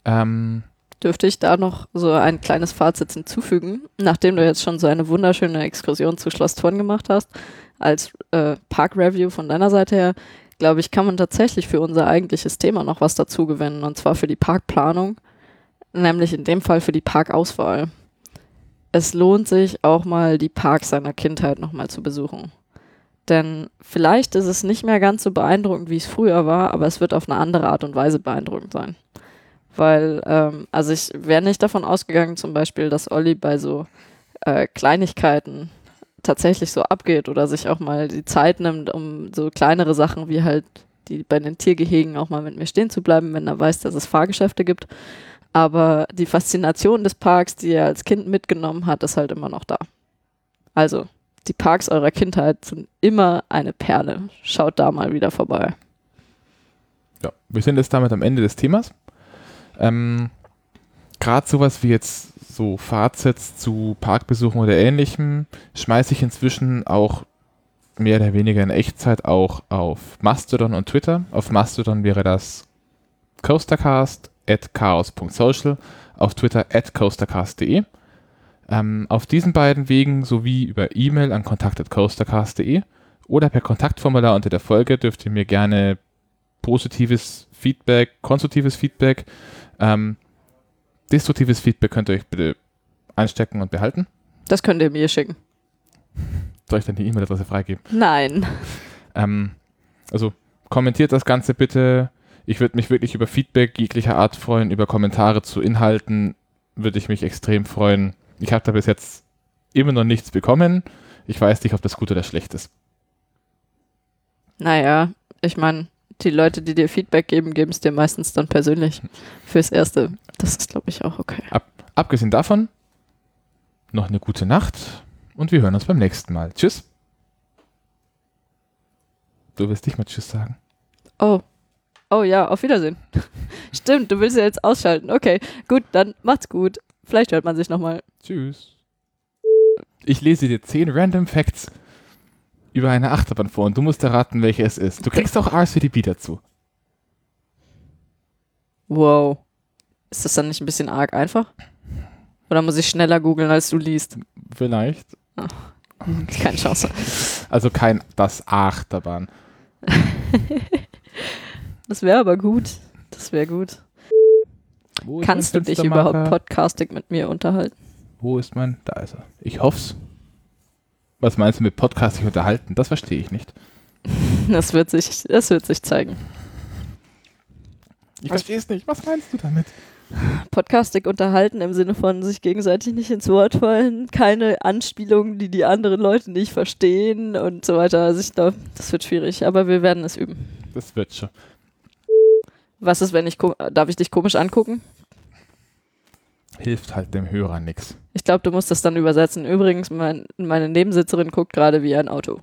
Ähm,
dürfte ich da noch so ein kleines Fazit hinzufügen, nachdem du jetzt schon so eine wunderschöne Exkursion zu Schloss Thorn gemacht hast, als äh, Park-Review von deiner Seite her, glaube ich, kann man tatsächlich für unser eigentliches Thema noch was dazu gewinnen, und zwar für die Parkplanung, nämlich in dem Fall für die Parkauswahl. Es lohnt sich auch mal die Parks seiner Kindheit nochmal zu besuchen. Denn vielleicht ist es nicht mehr ganz so beeindruckend, wie es früher war, aber es wird auf eine andere Art und Weise beeindruckend sein weil, ähm, also ich wäre nicht davon ausgegangen, zum Beispiel, dass Olli bei so äh, Kleinigkeiten tatsächlich so abgeht oder sich auch mal die Zeit nimmt, um so kleinere Sachen wie halt die bei den Tiergehegen auch mal mit mir stehen zu bleiben, wenn er weiß, dass es Fahrgeschäfte gibt. Aber die Faszination des Parks, die er als Kind mitgenommen hat, ist halt immer noch da. Also, die Parks eurer Kindheit sind immer eine Perle. Schaut da mal wieder vorbei.
Ja, wir sind jetzt damit am Ende des Themas. Ähm, Gerade sowas wie jetzt so Fazits zu Parkbesuchen oder ähnlichem schmeiße ich inzwischen auch mehr oder weniger in Echtzeit auch auf Mastodon und Twitter. Auf Mastodon wäre das coastercast at chaos.social, auf Twitter at coastercast.de. Ähm, auf diesen beiden Wegen sowie über E-Mail an kontakt.coastercast.de oder per Kontaktformular unter der Folge dürft ihr mir gerne positives Feedback, konstruktives Feedback ähm, destruktives Feedback könnt ihr euch bitte einstecken und behalten.
Das könnt ihr mir schicken.
Soll ich dann die E-Mail-Adresse freigeben?
Nein.
Ähm, also kommentiert das Ganze bitte. Ich würde mich wirklich über Feedback jeglicher Art freuen, über Kommentare zu Inhalten würde ich mich extrem freuen. Ich habe da bis jetzt immer noch nichts bekommen. Ich weiß nicht, ob das gut oder schlecht ist.
Naja, ich meine, die Leute, die dir Feedback geben, geben es dir meistens dann persönlich fürs Erste. Das ist, glaube ich, auch okay.
Ab, abgesehen davon, noch eine gute Nacht und wir hören uns beim nächsten Mal. Tschüss. Du wirst nicht mal Tschüss sagen.
Oh. Oh ja, auf Wiedersehen. Stimmt, du willst ja jetzt ausschalten. Okay, gut, dann macht's gut. Vielleicht hört man sich nochmal.
Tschüss. Ich lese dir zehn Random Facts über eine Achterbahn vor und du musst erraten, welche es ist. Du kriegst auch RCDB dazu.
Wow. Ist das dann nicht ein bisschen arg einfach? Oder muss ich schneller googeln, als du liest?
Vielleicht.
Ach, keine Chance.
Also kein das Achterbahn.
das wäre aber gut. Das wäre gut. Kannst du dich überhaupt podcastig mit mir unterhalten?
Wo ist mein? Da ist er. Ich hoff's. Was meinst du mit Podcast sich unterhalten? Das verstehe ich nicht.
Das wird sich, das wird sich zeigen.
Ich verstehe es nicht. Was meinst du damit?
Podcastig unterhalten im Sinne von sich gegenseitig nicht ins Wort fallen, keine Anspielungen, die die anderen Leute nicht verstehen und so weiter. Also ich glaube, das wird schwierig, aber wir werden es üben.
Das wird schon.
Was ist, wenn ich, darf ich dich komisch angucken?
Hilft halt dem Hörer nix.
Ich glaube, du musst das dann übersetzen. Übrigens, mein, meine Nebensitzerin guckt gerade wie ein Auto.